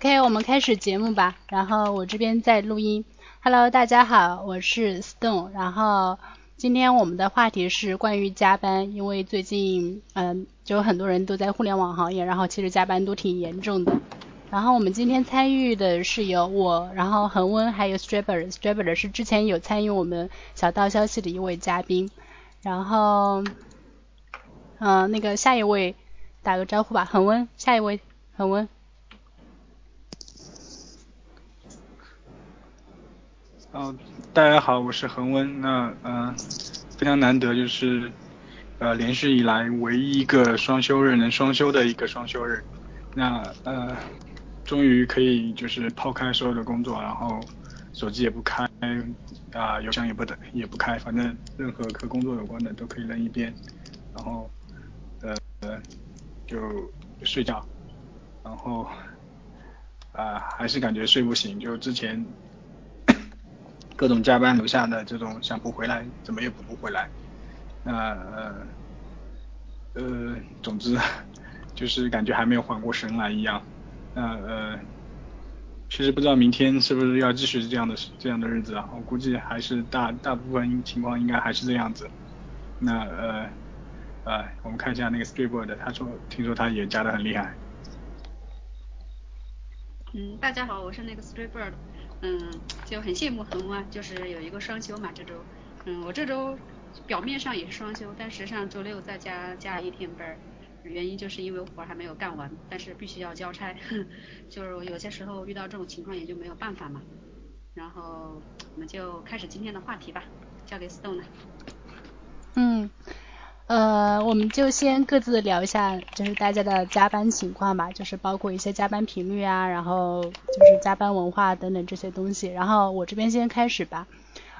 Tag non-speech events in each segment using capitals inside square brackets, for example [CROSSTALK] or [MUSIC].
OK，我们开始节目吧。然后我这边在录音。Hello，大家好，我是 Stone。然后今天我们的话题是关于加班，因为最近嗯，就很多人都在互联网行业，然后其实加班都挺严重的。然后我们今天参与的是有我，然后恒温还有 Strabber。Strabber 是之前有参与我们小道消息的一位嘉宾。然后嗯，那个下一位打个招呼吧，恒温，下一位恒温。哦，大家好，我是恒温。那呃，非常难得，就是呃，连续以来唯一一个双休日能双休的一个双休日。那呃，终于可以就是抛开所有的工作，然后手机也不开，啊，邮箱也不等也不开，反正任何和工作有关的都可以扔一边，然后呃就睡觉，然后啊还是感觉睡不醒，就之前。各种加班留下的这种想补回来，怎么也补不回来。那呃呃，总之就是感觉还没有缓过神来一样。那呃，其实不知道明天是不是要继续这样的这样的日子啊？我估计还是大大部分情况应该还是这样子。那呃呃，我们看一下那个 Streetboard，他说听说他也加的很厉害。嗯，大家好，我是那个 Streetboard。嗯，就很羡慕恒温，就是有一个双休嘛这周。嗯，我这周表面上也是双休，但实际上周六在家加一天班，原因就是因为活还没有干完，但是必须要交差，[LAUGHS] 就是有些时候遇到这种情况也就没有办法嘛。然后我们就开始今天的话题吧，交给 Stone。嗯。呃，我们就先各自聊一下，就是大家的加班情况吧，就是包括一些加班频率啊，然后就是加班文化等等这些东西。然后我这边先开始吧。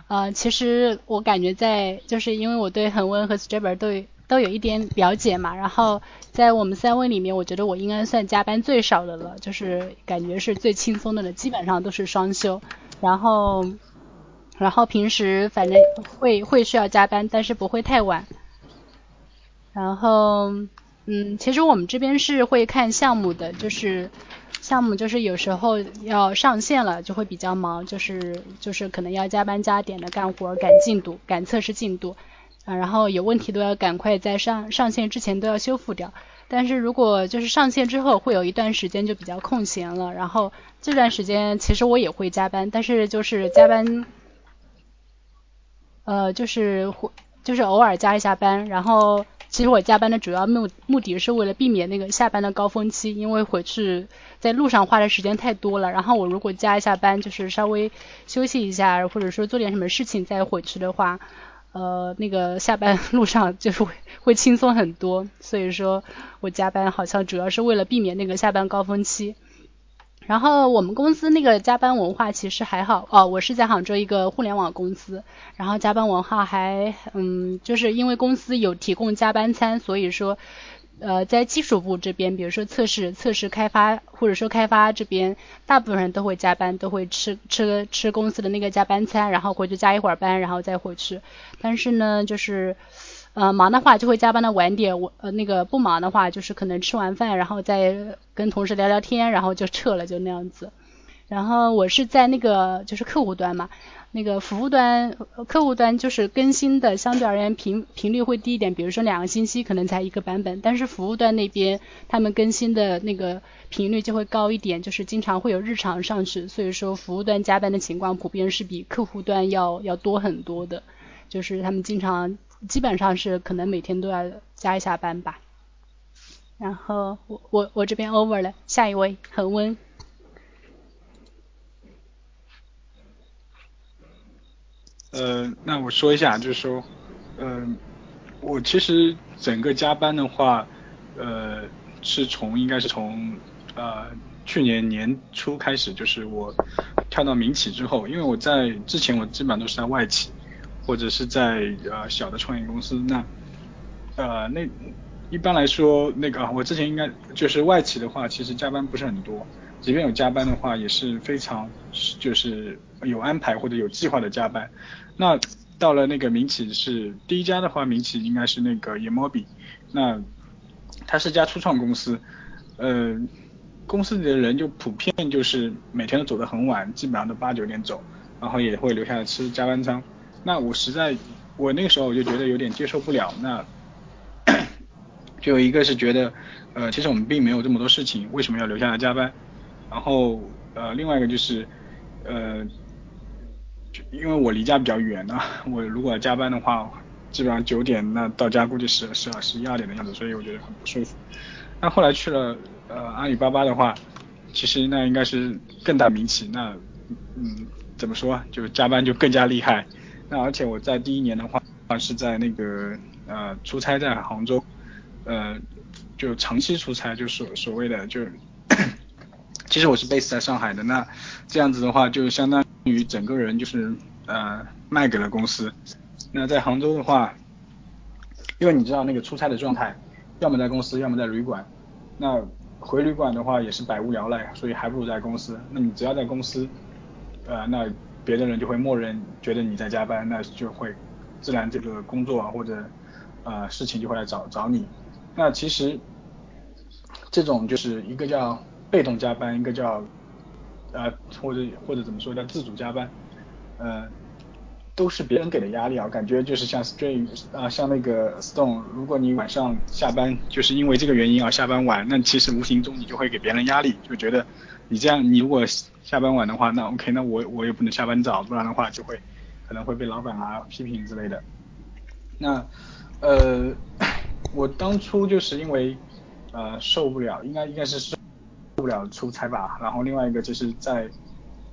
呃，其实我感觉在，就是因为我对恒温和 s t r a b e r 都都有一点了解嘛，然后在我们三位里面，我觉得我应该算加班最少的了，就是感觉是最轻松的了，基本上都是双休。然后，然后平时反正会会需要加班，但是不会太晚。然后，嗯，其实我们这边是会看项目的，就是项目就是有时候要上线了就会比较忙，就是就是可能要加班加点的干活、赶进度、赶测试进度，啊，然后有问题都要赶快在上上线之前都要修复掉。但是如果就是上线之后会有一段时间就比较空闲了，然后这段时间其实我也会加班，但是就是加班，呃，就是会就是偶尔加一下班，然后。其实我加班的主要目目的是为了避免那个下班的高峰期，因为回去在路上花的时间太多了。然后我如果加一下班，就是稍微休息一下，或者说做点什么事情再回去的话，呃，那个下班 [LAUGHS] 路上就是会会轻松很多。所以说我加班好像主要是为了避免那个下班高峰期。然后我们公司那个加班文化其实还好哦，我是在杭州一个互联网公司，然后加班文化还嗯，就是因为公司有提供加班餐，所以说呃在技术部这边，比如说测试、测试开发或者说开发这边，大部分人都会加班，都会吃吃吃公司的那个加班餐，然后回去加一会儿班，然后再回去。但是呢，就是。呃，忙的话就会加班的晚点，我呃那个不忙的话就是可能吃完饭，然后再跟同事聊聊天，然后就撤了，就那样子。然后我是在那个就是客户端嘛，那个服务端客户端就是更新的相对而言频频率会低一点，比如说两个星期可能才一个版本，但是服务端那边他们更新的那个频率就会高一点，就是经常会有日常上去，所以说服务端加班的情况普遍是比客户端要要多很多的，就是他们经常。基本上是可能每天都要加一下班吧，然后我我我这边 over 了，下一位恒温。呃，那我说一下，就是说，嗯，我其实整个加班的话，呃，是从应该是从呃去年年初开始，就是我跳到民企之后，因为我在之前我基本上都是在外企。或者是在呃小的创业公司，那呃那一般来说那个我之前应该就是外企的话，其实加班不是很多，即便有加班的话，也是非常就是有安排或者有计划的加班。那到了那个民企是第一家的话，民企应该是那个 Emobi，那它是家初创公司，呃公司里的人就普遍就是每天都走得很晚，基本上都八九点走，然后也会留下来吃加班餐。那我实在，我那个时候我就觉得有点接受不了。那 [COUGHS] 就一个是觉得，呃，其实我们并没有这么多事情，为什么要留下来加班？然后呃，另外一个就是，呃，因为我离家比较远啊，[LAUGHS] 我如果加班的话，基本上九点那到家估计是十二十一二点的样子，所以我觉得很不舒服。那后来去了呃阿里巴巴的话，其实那应该是更大名气，那嗯怎么说啊，就加班就更加厉害。那而且我在第一年的话是在那个呃出差在杭州。呃，就长期出差，就所所谓的，就其实我是 base 在上海的，那这样子的话，就相当于整个人就是呃卖给了公司。那在杭州的话，因为你知道那个出差的状态，要么在公司，要么在旅馆。那回旅馆的话也是百无聊赖，所以还不如在公司。那你只要在公司，呃，那别的人就会默认觉得你在加班，那就会自然这个工作啊或者呃事情就会来找找你。那其实这种就是一个叫被动加班，一个叫呃或者或者怎么说叫自主加班，呃都是别人给的压力啊，感觉就是像 Stray 啊像那个 Stone，如果你晚上下班就是因为这个原因而下班晚，那其实无形中你就会给别人压力，就觉得你这样你如果下班晚的话，那 OK，那我我也不能下班早，不然的话就会可能会被老板啊批评之类的。那呃。我当初就是因为呃受不了，应该应该是受不了出差吧。然后另外一个就是在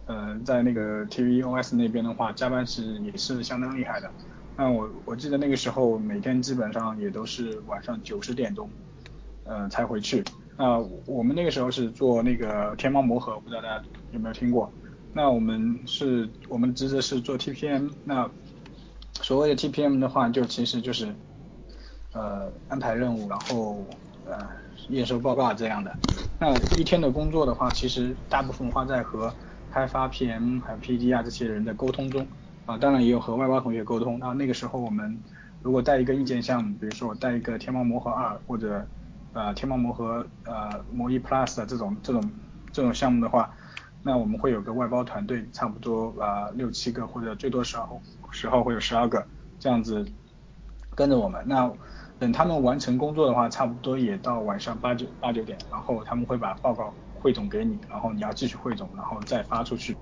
呃在那个 TVOS 那边的话，加班是也是相当厉害的。那我我记得那个时候每天基本上也都是晚上九十点钟呃才回去。那我们那个时候是做那个天猫魔盒，不知道大家有没有听过？那我们是我们职责是做 TPM。那所谓的 TPM 的话，就其实就是。呃，安排任务，然后呃验收报告这样的。那一天的工作的话，其实大部分花在和开发 PM 还有 PD 啊这些人的沟通中啊，当然也有和外包同学沟通。那那个时候我们如果带一个硬件项目，比如说我带一个天猫魔盒二或者呃天猫魔盒呃魔一 Plus 的这种这种这种项目的话，那我们会有个外包团队，差不多啊六七个或者最多时候时候会有十二个这样子跟着我们。那等他们完成工作的话，差不多也到晚上八九八九点，然后他们会把报告汇总给你，然后你要继续汇总，然后再发出去。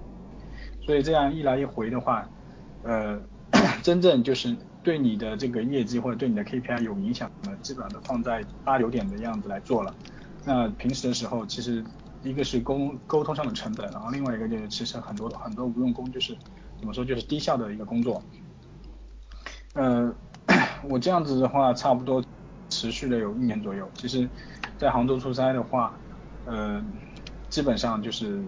所以这样一来一回的话，呃，[COUGHS] 真正就是对你的这个业绩或者对你的 KPI 有影响的，基本上都放在八九点的样子来做了。那平时的时候，其实一个是沟沟通上的成本，然后另外一个就是其实很多很多无用功，就是怎么说就是低效的一个工作。呃。[COUGHS] 我这样子的话，差不多持续了有一年左右。其实，在杭州出差的话，呃，基本上就是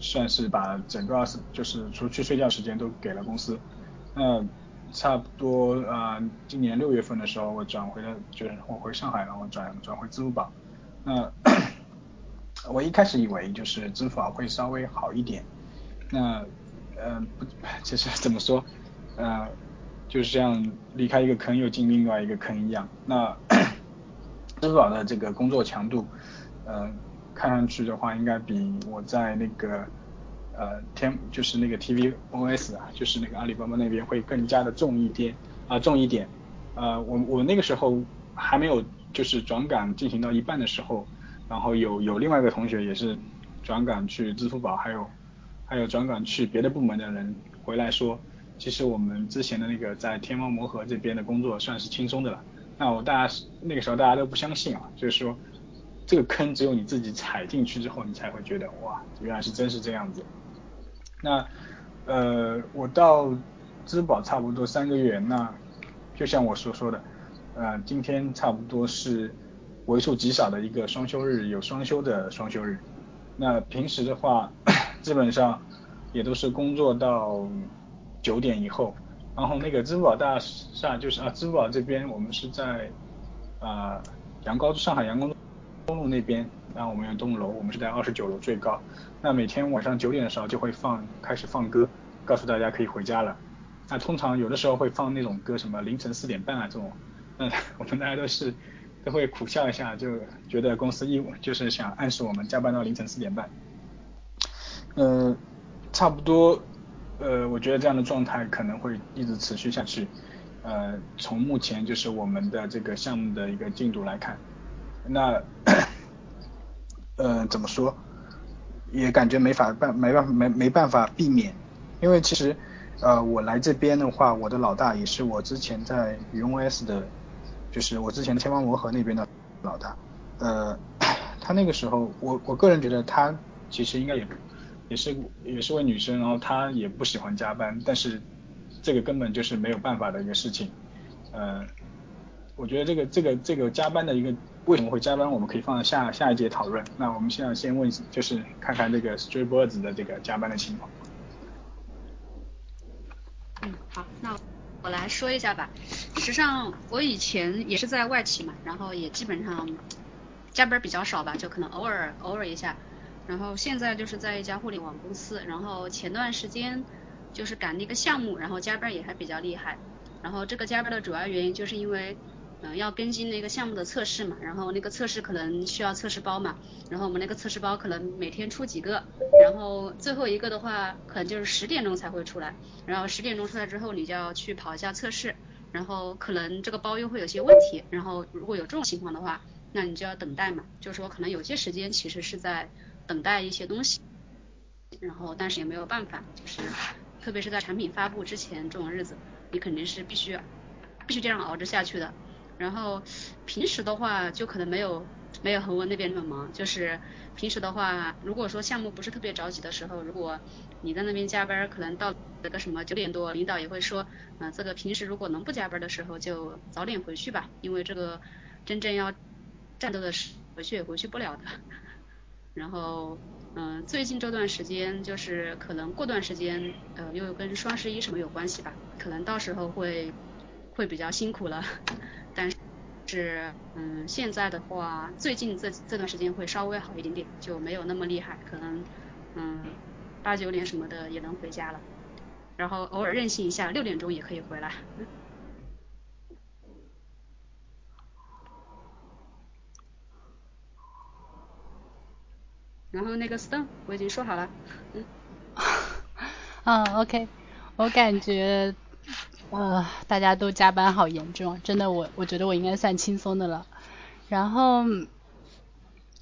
算是把整个二十，就是除去睡觉时间都给了公司。那差不多啊，今年六月份的时候，我转回了，就是我回上海，然后转转回支付宝。那 [CLEARS THROAT] 我一开始以为就是支付宝会稍微好一点。那嗯，不，[LAUGHS] 其实怎么说，呃。就是这样，离开一个坑又进另外一个坑一样。那 [CLEARS THROAT] 支付宝的这个工作强度，呃，看上去的话，应该比我在那个呃天，就是那个 TVOS 啊，就是那个阿里巴巴那边会更加的重一点啊，重一点。呃，我我那个时候还没有就是转岗进行到一半的时候，然后有有另外一个同学也是转岗去支付宝，还有还有转岗去别的部门的人回来说。其实我们之前的那个在天猫魔盒这边的工作算是轻松的了。那我大家那个时候大家都不相信啊，就是说这个坑只有你自己踩进去之后，你才会觉得哇，原来是真是这样子。那呃，我到支付宝差不多三个月，那就像我所说的，呃，今天差不多是为数极少的一个双休日，有双休的双休日。那平时的话，基本上也都是工作到。九点以后，然后那个支付宝大厦就是啊，支付宝这边我们是在啊阳高上海阳光东路那边，然后我们有栋楼，我们是在二十九楼最高。那每天晚上九点的时候就会放开始放歌，告诉大家可以回家了。那通常有的时候会放那种歌，什么凌晨四点半啊这种，那我们大家都是都会苦笑一下，就觉得公司义务就是想暗示我们加班到凌晨四点半。呃，差不多，呃，我觉得这样的状态可能会一直持续下去。呃，从目前就是我们的这个项目的一个进度来看，那，呃，怎么说，也感觉没法办，没办法，没没办法避免，因为其实，呃，我来这边的话，我的老大也是我之前在云 OS 的，就是我之前的千方魔盒那边的老大，呃，他那个时候，我我个人觉得他其实应该也也是也是位女生，然后她也不喜欢加班，但是。这个根本就是没有办法的一个事情，呃，我觉得这个这个这个加班的一个为什么会加班，我们可以放在下下一节讨论。那我们现在先问，就是看看这个 Stray Birds 的这个加班的情况。嗯，好，那我来说一下吧。实际上我以前也是在外企嘛，然后也基本上加班比较少吧，就可能偶尔偶尔一下。然后现在就是在一家互联网公司，然后前段时间。就是赶那个项目，然后加班也还比较厉害。然后这个加班的主要原因就是因为，嗯，要跟进那个项目的测试嘛。然后那个测试可能需要测试包嘛。然后我们那个测试包可能每天出几个，然后最后一个的话可能就是十点钟才会出来。然后十点钟出来之后，你就要去跑一下测试。然后可能这个包又会有些问题。然后如果有这种情况的话，那你就要等待嘛。就是说可能有些时间其实是在等待一些东西。然后但是也没有办法，就是。特别是在产品发布之前这种日子，你肯定是必须必须这样熬着下去的。然后平时的话就可能没有没有恒温那边那么忙，就是平时的话，如果说项目不是特别着急的时候，如果你在那边加班，可能到那个什么九点多，领导也会说，嗯，这个平时如果能不加班的时候就早点回去吧，因为这个真正要战斗的是回去也回去不了的。[LAUGHS] 然后。嗯，最近这段时间就是可能过段时间，呃，又跟双十一什么有关系吧，可能到时候会会比较辛苦了。但是，嗯，现在的话，最近这这段时间会稍微好一点点，就没有那么厉害，可能，嗯，八九点什么的也能回家了，然后偶尔任性一下，六点钟也可以回来。然后那个 stone 我已经说好了，嗯，，[LAUGHS] OK，我感觉，呃，大家都加班好严重，真的，我我觉得我应该算轻松的了。然后，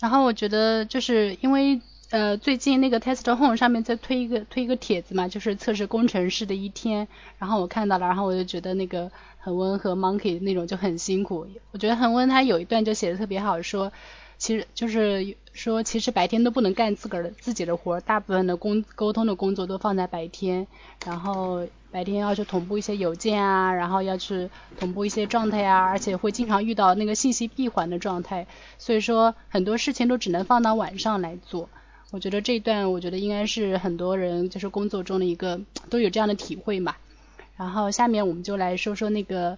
然后我觉得就是因为呃最近那个 test home 上面在推一个推一个帖子嘛，就是测试工程师的一天，然后我看到了，然后我就觉得那个恒温和 monkey 那种就很辛苦。我觉得恒温他有一段就写的特别好，说。其实就是说，其实白天都不能干自个儿的自己的活儿，大部分的工沟通的工作都放在白天，然后白天要去同步一些邮件啊，然后要去同步一些状态啊，而且会经常遇到那个信息闭环的状态，所以说很多事情都只能放到晚上来做。我觉得这一段，我觉得应该是很多人就是工作中的一个都有这样的体会嘛。然后下面我们就来说说那个。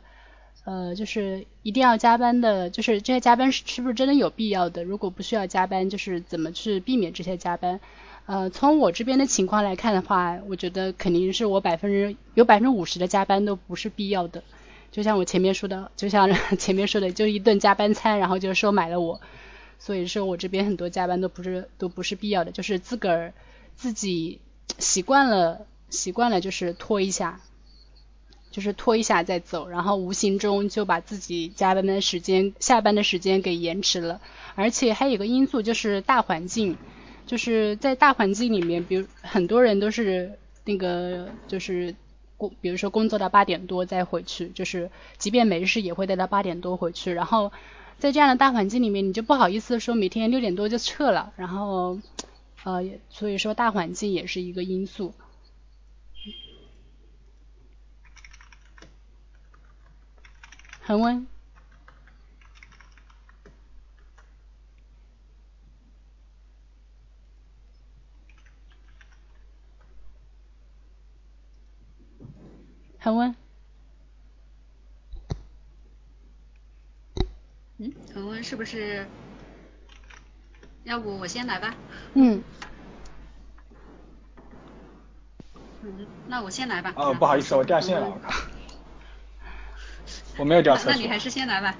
呃，就是一定要加班的，就是这些加班是是不是真的有必要的？如果不需要加班，就是怎么去避免这些加班？呃，从我这边的情况来看的话，我觉得肯定是我百分之有百分之五十的加班都不是必要的。就像我前面说的，就像 [LAUGHS] 前面说的，就一顿加班餐，然后就收买了我。所以说我这边很多加班都不是都不是必要的，就是自个儿自己习惯了习惯了就是拖一下。就是拖一下再走，然后无形中就把自己加班的时间、下班的时间给延迟了。而且还有个因素就是大环境，就是在大环境里面，比如很多人都是那个就是工，比如说工作到八点多再回去，就是即便没事也会待到八点多回去。然后在这样的大环境里面，你就不好意思说每天六点多就撤了。然后呃，所以说大环境也是一个因素。恒温，恒温。嗯，恒温是不是？要不我先来吧。嗯。嗯，那我先来吧。哦，不好意思，我掉线了，我靠。我没有掉车。[LAUGHS] 那你还是先来吧。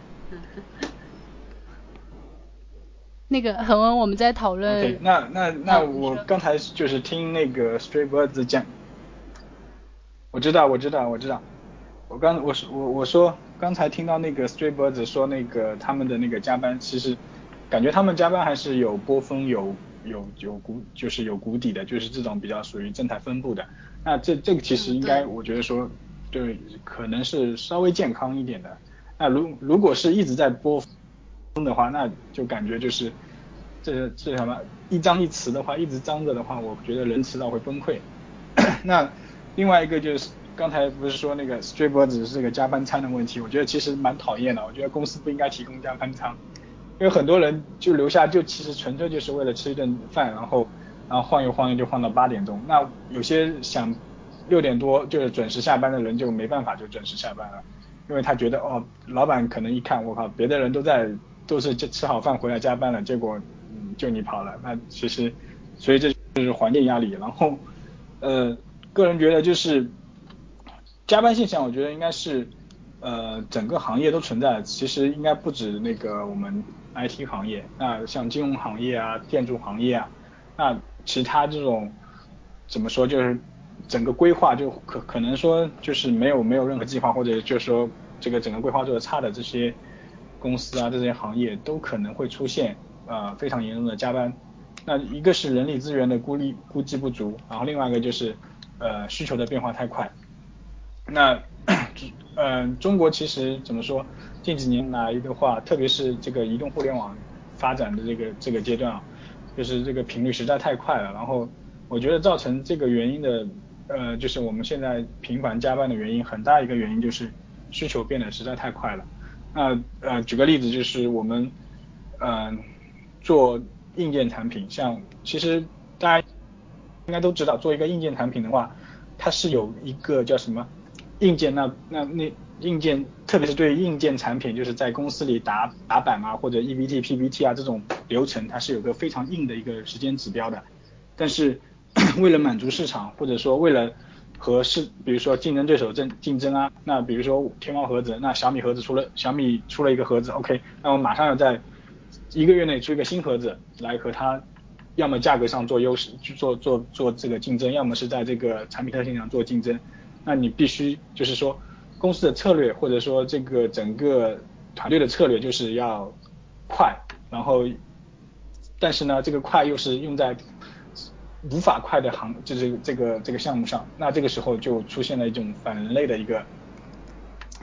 那个恒温，我们在讨论。OK，那那那我刚才就是听那个 Straybirds 讲，我知道我知道我知道，我刚我说我我说刚才听到那个 Straybirds 说那个他们的那个加班，其实感觉他们加班还是有波峰有有有谷就是有谷底的，就是这种比较属于正态分布的。那这这个其实应该我觉得说对，可能是稍微健康一点的。那如如果是一直在波峰。的话，那就感觉就是这这什么一张一弛的话，一直张着的话，我觉得人迟早会崩溃。[COUGHS] 那另外一个就是刚才不是说那个 s t r a y b i r d 是个加班餐的问题，我觉得其实蛮讨厌的。我觉得公司不应该提供加班餐，因为很多人就留下就其实纯粹就是为了吃一顿饭，然后然后晃悠晃悠就晃到八点钟。那有些想六点多就是准时下班的人就没办法就准时下班了，因为他觉得哦，老板可能一看我靠，别的人都在。都是吃吃好饭回来加班了，结果嗯就你跑了，那其实所以这就是环境压力。然后呃个人觉得就是加班现象，我觉得应该是呃整个行业都存在，其实应该不止那个我们 IT 行业，那像金融行业啊、建筑行业啊，那其他这种怎么说就是整个规划就可可能说就是没有没有任何计划，或者就是说这个整个规划做的差的这些。公司啊，这些行业都可能会出现呃非常严重的加班。那一个是人力资源的估力估计不足，然后另外一个就是呃需求的变化太快。那嗯，[COUGHS] 中国其实怎么说，近几年来的话，特别是这个移动互联网发展的这个这个阶段啊，就是这个频率实在太快了。然后我觉得造成这个原因的呃，就是我们现在频繁加班的原因，很大一个原因就是需求变得实在太快了。那呃，举个例子，就是我们嗯做硬件产品，像其实大家应该都知道，做一个硬件产品的话，它是有一个叫什么硬件，那那那硬件，特别是对硬件产品，就是在公司里打打板啊，或者 EBT、PBT 啊这种流程，它是有个非常硬的一个时间指标的。但是 [COUGHS] 为了满足市场，或者说为了和市，比如说竞争对手争竞争啊，那比如说天猫盒子，那小米盒子出了小米出了一个盒子，OK，那我马上要在一个月内出一个新盒子来和它，要么价格上做优势，去做做做这个竞争，要么是在这个产品特性上做竞争，那你必须就是说公司的策略或者说这个整个团队的策略就是要快，然后但是呢这个快又是用在。无法快的行就是这个这个项目上，那这个时候就出现了一种反人类的一个，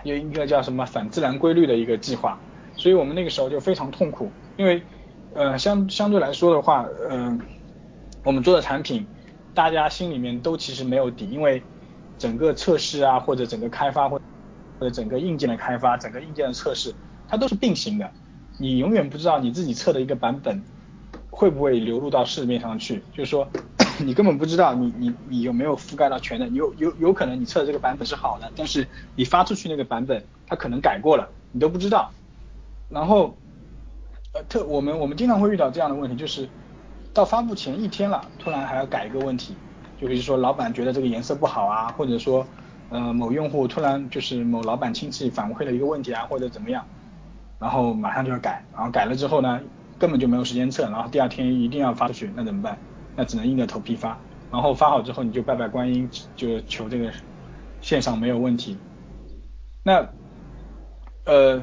有一个叫什么反自然规律的一个计划，所以我们那个时候就非常痛苦，因为呃相相对来说的话，嗯，我们做的产品，大家心里面都其实没有底，因为整个测试啊或者整个开发或或者整个硬件的开发，整个硬件的测试，它都是并行的，你永远不知道你自己测的一个版本会不会流入到市面上去，就是说。[COUGHS] 你根本不知道你你你有没有覆盖到全的，有有有可能你测的这个版本是好的，但是你发出去那个版本它可能改过了，你都不知道。然后呃特我们我们经常会遇到这样的问题，就是到发布前一天了，突然还要改一个问题，就比如说老板觉得这个颜色不好啊，或者说呃某用户突然就是某老板亲戚反馈了一个问题啊，或者怎么样，然后马上就要改，然后改了之后呢根本就没有时间测，然后第二天一定要发出去，那怎么办？那只能硬着头皮发，然后发好之后你就拜拜观音，就求这个线上没有问题。那呃，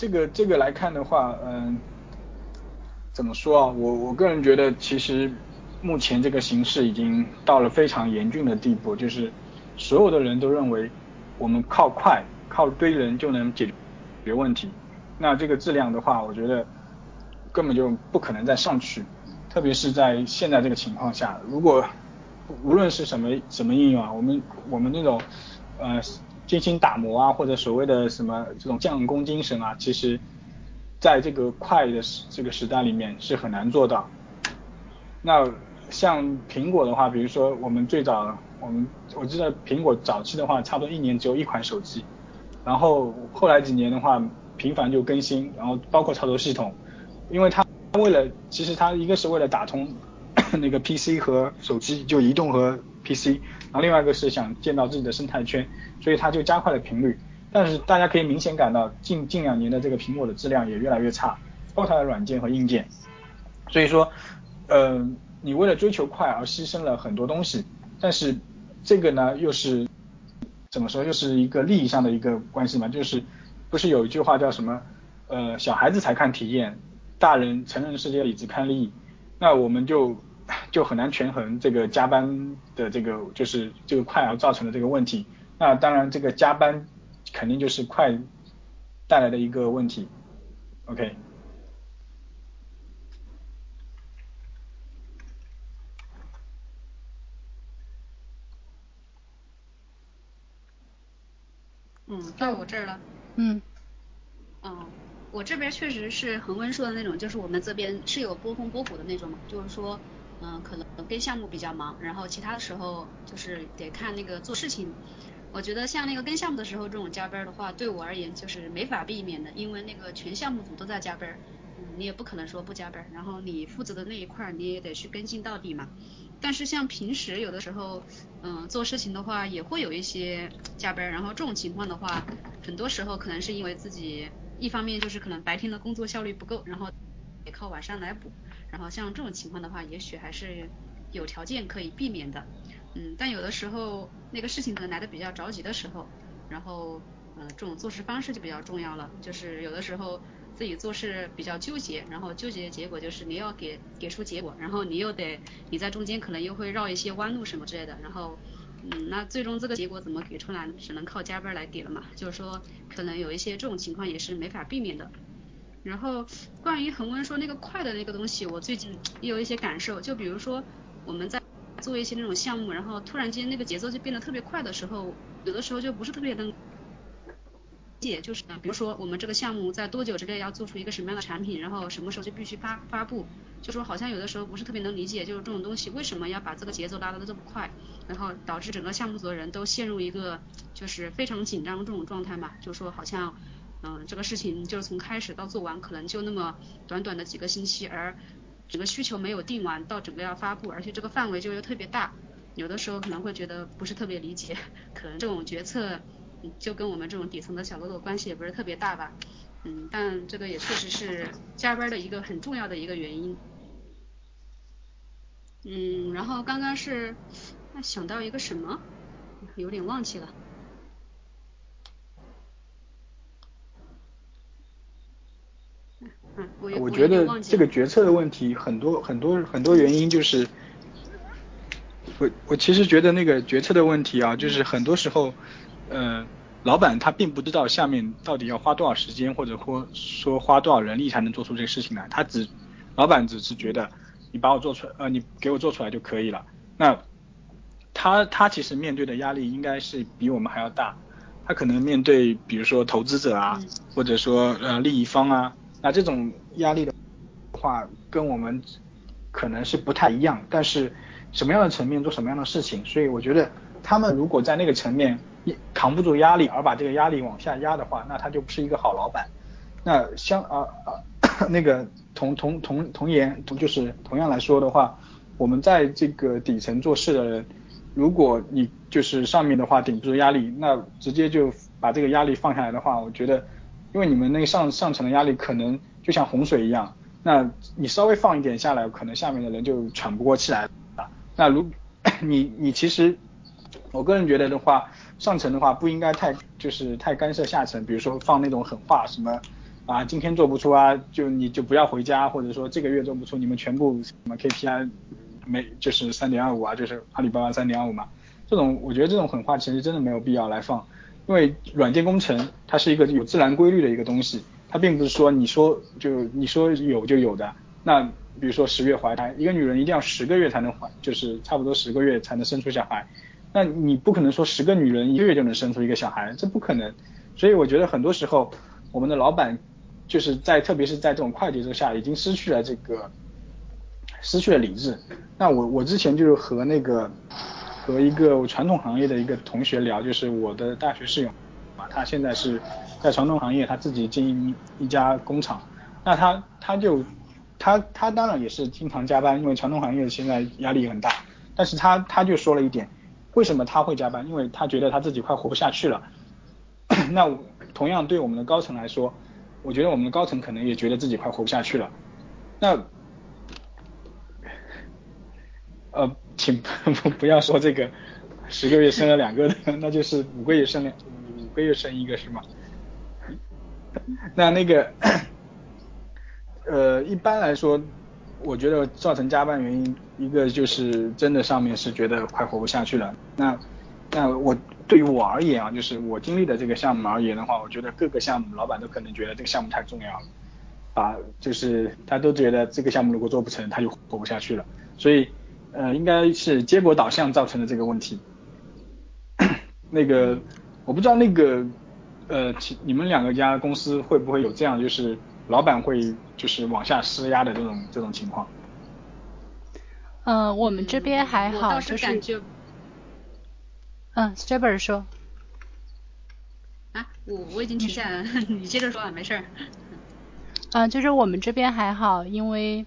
这个这个来看的话，嗯，怎么说啊？我我个人觉得，其实目前这个形势已经到了非常严峻的地步，就是所有的人都认为我们靠快、靠堆人就能解决问题。那这个质量的话，我觉得根本就不可能再上去。特别是在现在这个情况下，如果无论是什么什么应用啊，我们我们那种呃精心打磨啊，或者所谓的什么这种匠工精神啊，其实在这个快的这个时代里面是很难做到。那像苹果的话，比如说我们最早我们我记得苹果早期的话，差不多一年只有一款手机，然后后来几年的话频繁就更新，然后包括操作系统，因为它。为了，其实它一个是为了打通 [COUGHS] 那个 PC 和手机，就移动和 PC，然后另外一个是想建到自己的生态圈，所以他就加快了频率。但是大家可以明显感到近近两年的这个苹果的质量也越来越差，包括它的软件和硬件。所以说，呃，你为了追求快而牺牲了很多东西，但是这个呢又是怎么说，又是一个利益上的一个关系嘛？就是不是有一句话叫什么？呃，小孩子才看体验，大人成人世界里只看利益。那我们就就很难权衡这个加班的这个就是这个快而造成的这个问题。那当然，这个加班肯定就是快带来的一个问题。OK。嗯，到我这儿了。嗯。嗯，我这边确实是恒温说的那种，就是我们这边是有波峰波谷的那种嘛，就是说，嗯，可能跟项目比较忙，然后其他的时候就是得看那个做事情。我觉得像那个跟项目的时候这种加班的话，对我而言就是没法避免的，因为那个全项目组都在加班，嗯，你也不可能说不加班，然后你负责的那一块你也得去跟进到底嘛。但是像平时有的时候，嗯，做事情的话也会有一些加班，然后这种情况的话，很多时候可能是因为自己一方面就是可能白天的工作效率不够，然后得靠晚上来补，然后像这种情况的话，也许还是有条件可以避免的，嗯，但有的时候那个事情可能来的比较着急的时候，然后，嗯，这种做事方式就比较重要了，就是有的时候。自己做事比较纠结，然后纠结的结果就是你要给给出结果，然后你又得你在中间可能又会绕一些弯路什么之类的，然后嗯，那最终这个结果怎么给出来，只能靠加班来给了嘛。就是说可能有一些这种情况也是没法避免的。然后关于恒温说那个快的那个东西，我最近也有一些感受，就比如说我们在做一些那种项目，然后突然间那个节奏就变得特别快的时候，有的时候就不是特别能。解就是，比如说我们这个项目在多久之内要做出一个什么样的产品，然后什么时候就必须发发布，就说好像有的时候不是特别能理解，就是这种东西为什么要把这个节奏拉得这么快，然后导致整个项目组的人都陷入一个就是非常紧张这种状态嘛，就说好像嗯这个事情就是从开始到做完可能就那么短短的几个星期，而整个需求没有定完到整个要发布，而且这个范围就又特别大，有的时候可能会觉得不是特别理解，[LAUGHS] 可能这种决策。就跟我们这种底层的小喽啰关系也不是特别大吧，嗯，但这个也确实是加班的一个很重要的一个原因。嗯，然后刚刚是想到一个什么，有点忘记了。嗯，我我觉得这个决策的问题很多很多很多原因就是，我我其实觉得那个决策的问题啊，就是很多时候。呃，老板他并不知道下面到底要花多少时间，或者或说花多少人力才能做出这个事情来。他只，老板只是觉得你把我做出来，呃，你给我做出来就可以了。那他他其实面对的压力应该是比我们还要大。他可能面对比如说投资者啊，或者说呃利益方啊，那这种压力的话跟我们可能是不太一样。但是什么样的层面做什么样的事情，所以我觉得他们如果在那个层面。扛不住压力而把这个压力往下压的话，那他就不是一个好老板。那相啊啊 [COUGHS] 那个同同同同言，就是同样来说的话，我们在这个底层做事的人，如果你就是上面的话顶不住压力，那直接就把这个压力放下来的话，我觉得，因为你们那个上上层的压力可能就像洪水一样，那你稍微放一点下来，可能下面的人就喘不过气来了。那如 [COUGHS] 你你其实，我个人觉得的话。上层的话不应该太就是太干涉下层，比如说放那种狠话，什么啊今天做不出啊，就你就不要回家，或者说这个月做不出，你们全部什么 KPI 没就是三点二五啊，就是阿里巴巴三点二五嘛，这种我觉得这种狠话其实真的没有必要来放，因为软件工程它是一个有自然规律的一个东西，它并不是说你说就你说有就有的，那比如说十月怀胎，一个女人一定要十个月才能怀，就是差不多十个月才能生出小孩。那你不可能说十个女人一个月就能生出一个小孩，这不可能。所以我觉得很多时候我们的老板就是在特别是在这种快节奏下，已经失去了这个失去了理智。那我我之前就是和那个和一个传统行业的一个同学聊，就是我的大学室友啊，他现在是在传统行业，他自己经营一家工厂。那他他就他他当然也是经常加班，因为传统行业现在压力很大。但是他他就说了一点。为什么他会加班？因为他觉得他自己快活不下去了。[COUGHS] 那同样对我们的高层来说，我觉得我们的高层可能也觉得自己快活不下去了。那呃，请 [LAUGHS] 不不要说这个十个月生了两个的，[LAUGHS] 那就是五个月生两五个月生一个是吗？那那个呃，一般来说，我觉得造成加班原因，一个就是真的上面是觉得快活不下去了。那那我对于我而言啊，就是我经历的这个项目而言的话，我觉得各个项目老板都可能觉得这个项目太重要了，啊，就是他都觉得这个项目如果做不成，他就活不下去了。所以呃，应该是结果导向造成的这个问题。[COUGHS] 那个我不知道那个呃，你们两个家公司会不会有这样，就是老板会就是往下施压的这种这种情况？嗯，我们这边还好，就是嗯 s t r a b e r 说。啊，我我已经停下了，[LAUGHS] 你接着说，没事儿。嗯，就是我们这边还好，因为。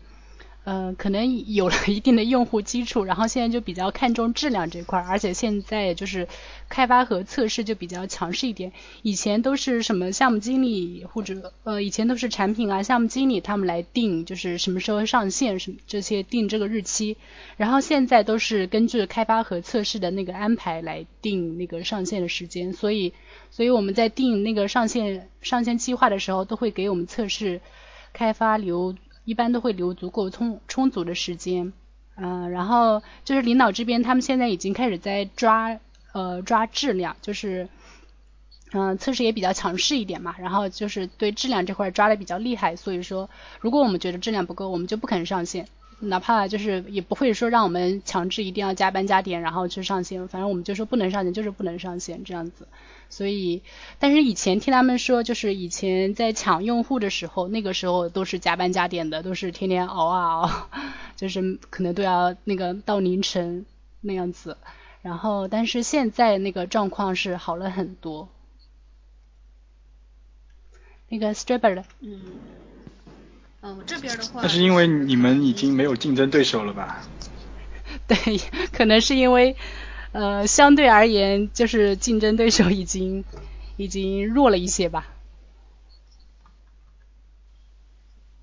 嗯，可能有了一定的用户基础，然后现在就比较看重质量这块，而且现在就是开发和测试就比较强势一点。以前都是什么项目经理或者呃，以前都是产品啊项目经理他们来定，就是什么时候上线什么这些定这个日期，然后现在都是根据开发和测试的那个安排来定那个上线的时间，所以所以我们在定那个上线上线计划的时候，都会给我们测试开发留。一般都会留足够充充足的时间，嗯，然后就是领导这边他们现在已经开始在抓呃抓质量，就是嗯测试也比较强势一点嘛，然后就是对质量这块抓的比较厉害，所以说如果我们觉得质量不够，我们就不肯上线。哪怕就是也不会说让我们强制一定要加班加点，然后去上线，反正我们就说不能上线就是不能上线这样子。所以，但是以前听他们说，就是以前在抢用户的时候，那个时候都是加班加点的，都是天天熬啊熬，[LAUGHS] 就是可能都要那个到凌晨那样子。然后，但是现在那个状况是好了很多。那个 Stripper 的，嗯。嗯，我这边的话，那是因为你们已经没有竞争对手了吧？[LAUGHS] 对，可能是因为呃，相对而言，就是竞争对手已经已经弱了一些吧。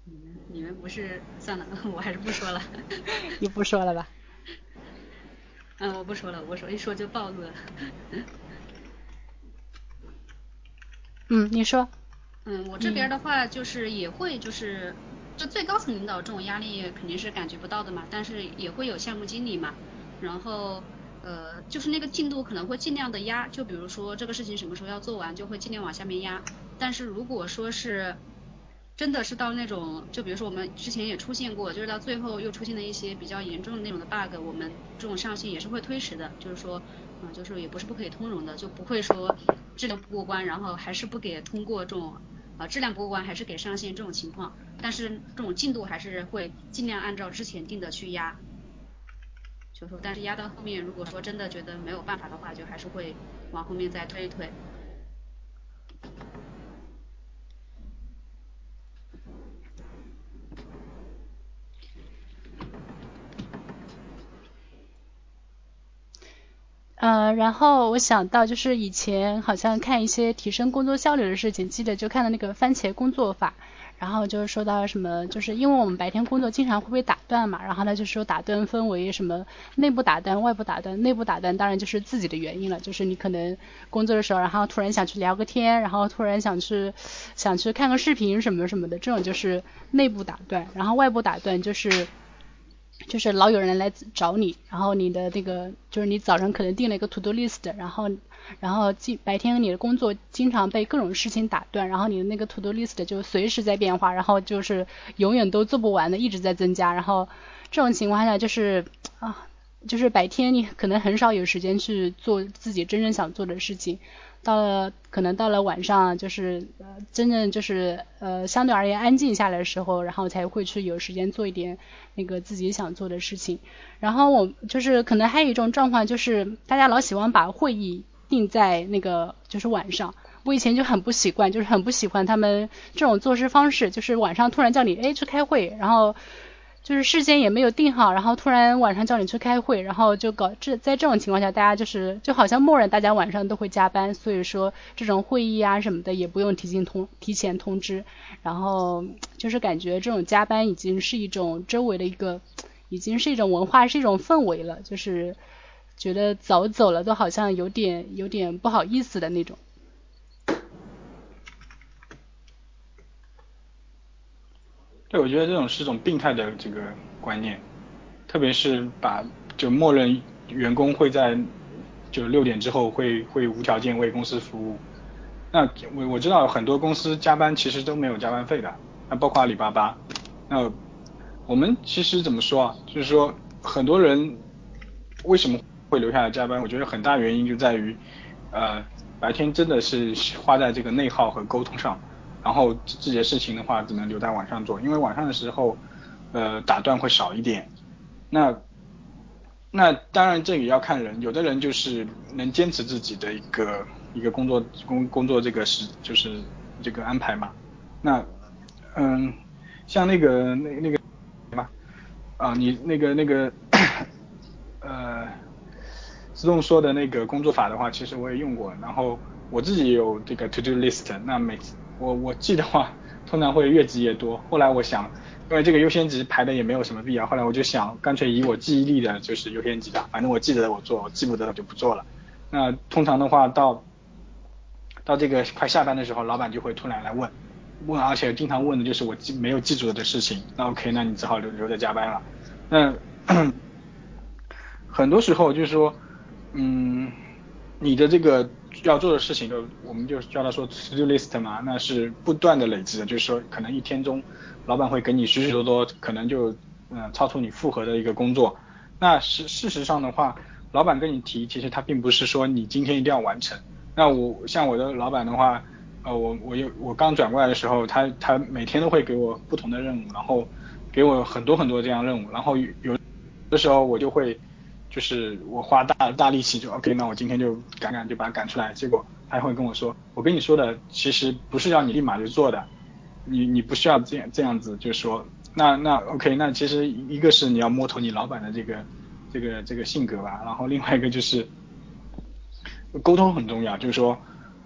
你们你们不是算了，[LAUGHS] 我还是不说了。[LAUGHS] 你不说了吧？嗯，我不说了，我说一说就暴露了。嗯，你说。嗯，我这边的话就是也会就是，就最高层领导这种压力肯定是感觉不到的嘛，但是也会有项目经理嘛，然后呃就是那个进度可能会尽量的压，就比如说这个事情什么时候要做完，就会尽量往下面压。但是如果说是真的是到那种，就比如说我们之前也出现过，就是到最后又出现了一些比较严重的那种的 bug，我们这种上线也是会推迟的，就是说嗯就是也不是不可以通融的，就不会说质量不过关，然后还是不给通过这种。啊，质量不过关还是给上线这种情况，但是这种进度还是会尽量按照之前定的去压，就说但是压到后面，如果说真的觉得没有办法的话，就还是会往后面再推一推。呃，然后我想到就是以前好像看一些提升工作效率的事情，记得就看到那个番茄工作法，然后就是说到什么，就是因为我们白天工作经常会被打断嘛，然后呢就说打断分为什么内部打断、外部打断，内部打断当然就是自己的原因了，就是你可能工作的时候，然后突然想去聊个天，然后突然想去想去看个视频什么什么的，这种就是内部打断，然后外部打断就是。就是老有人来找你，然后你的那个就是你早上可能定了一个 to do list，然后然后今白天你的工作经常被各种事情打断，然后你的那个 to do list 就随时在变化，然后就是永远都做不完的，一直在增加，然后这种情况下就是啊，就是白天你可能很少有时间去做自己真正想做的事情。到了可能到了晚上，就是呃真正就是呃相对而言安静下来的时候，然后才会去有时间做一点那个自己想做的事情。然后我就是可能还有一种状况，就是大家老喜欢把会议定在那个就是晚上。我以前就很不习惯，就是很不喜欢他们这种做事方式，就是晚上突然叫你哎去开会，然后就是事先也没有定好，然后突然晚上叫你去开会，然后就搞这在这种情况下，大家就是就好像默认大家晚上都会加班，所以说这种会议啊什么的也不用提前通提前通知，然后就是感觉这种加班已经是一种周围的一个，已经是一种文化，是一种氛围了，就是觉得早走了都好像有点有点不好意思的那种。对，我觉得这种是一种病态的这个观念，特别是把就默认员工会在就六点之后会会无条件为公司服务。那我我知道很多公司加班其实都没有加班费的，那包括阿里巴巴。那我们其实怎么说啊？就是说很多人为什么会留下来加班？我觉得很大原因就在于呃白天真的是花在这个内耗和沟通上。然后这些事情的话，只能留在晚上做，因为晚上的时候，呃，打断会少一点。那那当然这也要看人，有的人就是能坚持自己的一个一个工作工工作这个时就是这个安排嘛。那嗯，像那个那那个什么啊，你那个那个 [COUGHS] 呃，自动说的那个工作法的话，其实我也用过，然后我自己有这个 to do list，那每次。我我记的话，通常会越记越多。后来我想，因为这个优先级排的也没有什么必要。后来我就想，干脆以我记忆力的就是优先级的，反正我记得我做，我记不得我就不做了。那通常的话，到到这个快下班的时候，老板就会突然来问，问，而且经常问的就是我记没有记住的事情。那 OK，那你只好留留在加班了。那 [COUGHS] 很多时候就是说，嗯，你的这个。要做的事情就我们就叫他说 to do list 嘛，那是不断的累积的，就是说可能一天中，老板会给你许许多多可能就嗯超出你负荷的一个工作。那事事实上的话，老板跟你提，其实他并不是说你今天一定要完成。那我像我的老板的话，呃我我有我刚转过来的时候，他他每天都会给我不同的任务，然后给我很多很多这样任务，然后有的时候我就会。就是我花大大力气就 OK，那我今天就赶赶就把它赶出来。结果他会跟我说，我跟你说的其实不是要你立马就做的，你你不需要这样这样子，就是说，那那 OK，那其实一个是你要摸透你老板的这个这个这个性格吧，然后另外一个就是沟通很重要，就是说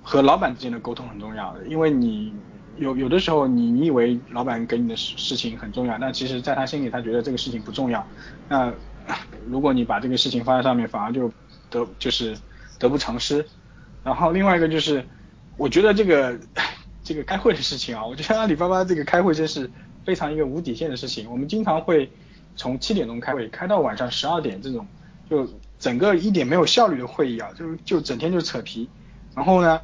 和老板之间的沟通很重要，因为你有有的时候你你以为老板给你的事事情很重要，那其实在他心里他觉得这个事情不重要，那。如果你把这个事情放在上面，反而就得就是得不偿失。然后另外一个就是，我觉得这个这个开会的事情啊，我觉得阿里巴巴这个开会真是非常一个无底线的事情。我们经常会从七点钟开会开到晚上十二点，这种就整个一点没有效率的会议啊，就就整天就扯皮。然后呢，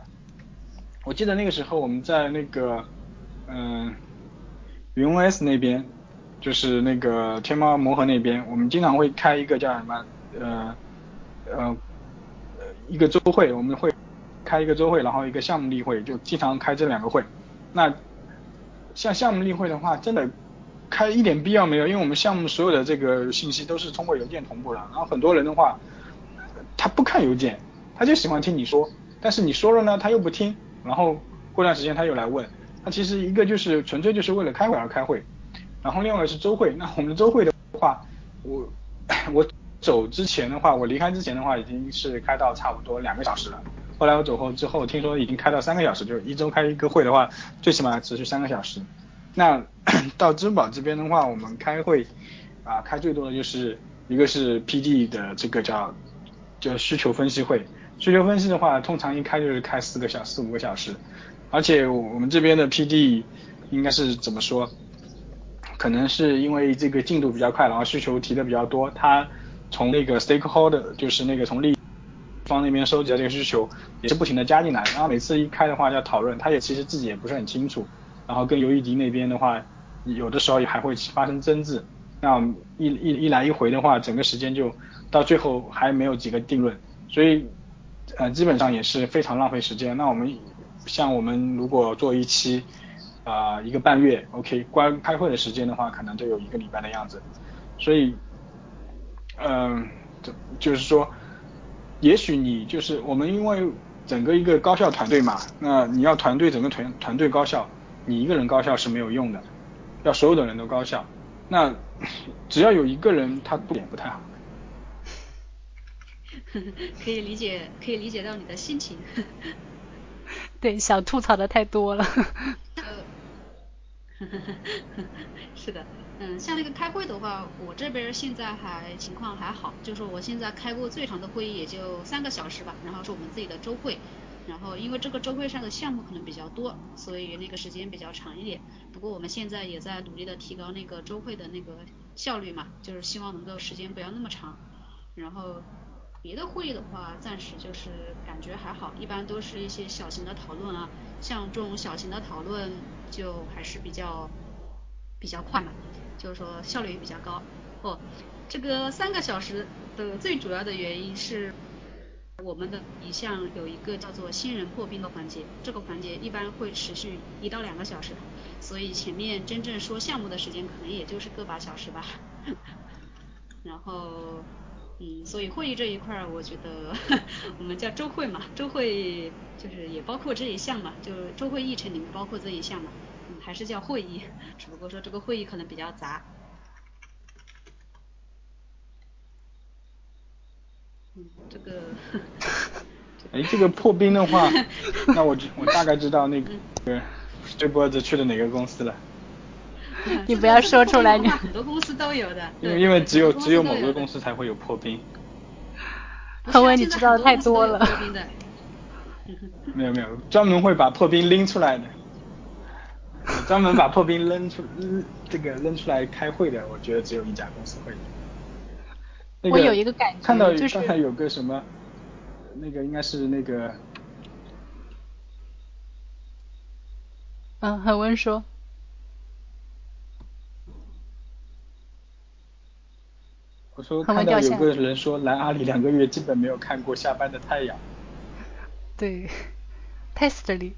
我记得那个时候我们在那个嗯云 OS 那边。就是那个天猫魔盒那边，我们经常会开一个叫什么呃呃一个周会，我们会开一个周会，然后一个项目例会，就经常开这两个会。那像项目例会的话，真的开一点必要没有，因为我们项目所有的这个信息都是通过邮件同步的。然后很多人的话，他不看邮件，他就喜欢听你说，但是你说了呢，他又不听，然后过段时间他又来问，他其实一个就是纯粹就是为了开会而开会。然后另外是周会，那我们的周会的话，我 [COUGHS] 我走之前的话，我离开之前的话，已经是开到差不多两个小时了。后来我走后之后，听说已经开到三个小时，就一周开一个会的话，最起码持续三个小时。那 [COUGHS] 到支付宝这边的话，我们开会啊，开最多的就是一个是 PD 的这个叫叫需求分析会，需求分析的话，通常一开就是开四个小四五个小时，而且我们这边的 PD 应该是怎么说？可能是因为这个进度比较快，然后需求提的比较多，他从那个 stakeholder 就是那个从利方那边收集的这个需求也是不停的加进来，然后每次一开的话要讨论，他也其实自己也不是很清楚，然后跟尤一迪那边的话，有的时候也还会发生争执，那一一一来一回的话，整个时间就到最后还没有几个定论，所以呃基本上也是非常浪费时间。那我们像我们如果做一期。啊，一个半月，OK，关开会的时间的话，可能都有一个礼拜的样子，所以，嗯，就就是说，也许你就是我们，因为整个一个高效团队嘛，那你要团队整个团团队高效，你一个人高效是没有用的，要所有的人都高效，那只要有一个人他不点不太好。[LAUGHS] 可以理解，可以理解到你的心情。[LAUGHS] 对，想吐槽的太多了。[LAUGHS] 是的，嗯，像那个开会的话，我这边现在还情况还好，就是说我现在开过最长的会议也就三个小时吧，然后是我们自己的周会，然后因为这个周会上的项目可能比较多，所以那个时间比较长一点。不过我们现在也在努力的提高那个周会的那个效率嘛，就是希望能够时间不要那么长，然后。别的会议的话，暂时就是感觉还好，一般都是一些小型的讨论啊，像这种小型的讨论就还是比较比较快嘛，就是说效率也比较高。哦，这个三个小时的最主要的原因是我们的一项有一个叫做新人破冰的环节，这个环节一般会持续一到两个小时，所以前面真正说项目的时间可能也就是个把小时吧，[LAUGHS] 然后。嗯，所以会议这一块儿，我觉得 [LAUGHS] 我们叫周会嘛，周会就是也包括这一项嘛，就周会议程里面包括这一项嘛，嗯，还是叫会议，[LAUGHS] 只不过说这个会议可能比较杂。嗯，这个。[LAUGHS] 哎，这个破冰的话，那我我大概知道那个这波子去了哪个公司了。[LAUGHS] 你不要说出来，你很多公司都有的。因为因为只有只有某个公司才会有破冰。恒温，你知道的太多了。没有没有，专门会把破冰拎出来的，[LAUGHS] 专门把破冰扔出这个扔出来开会的，我觉得只有一家公司会。我有一个感觉，看到刚才有个什么，那个应该是那个。嗯，何文说。我说看到有个人说来阿里两个月基本没有看过下班的太阳。[LAUGHS] 对，Testly。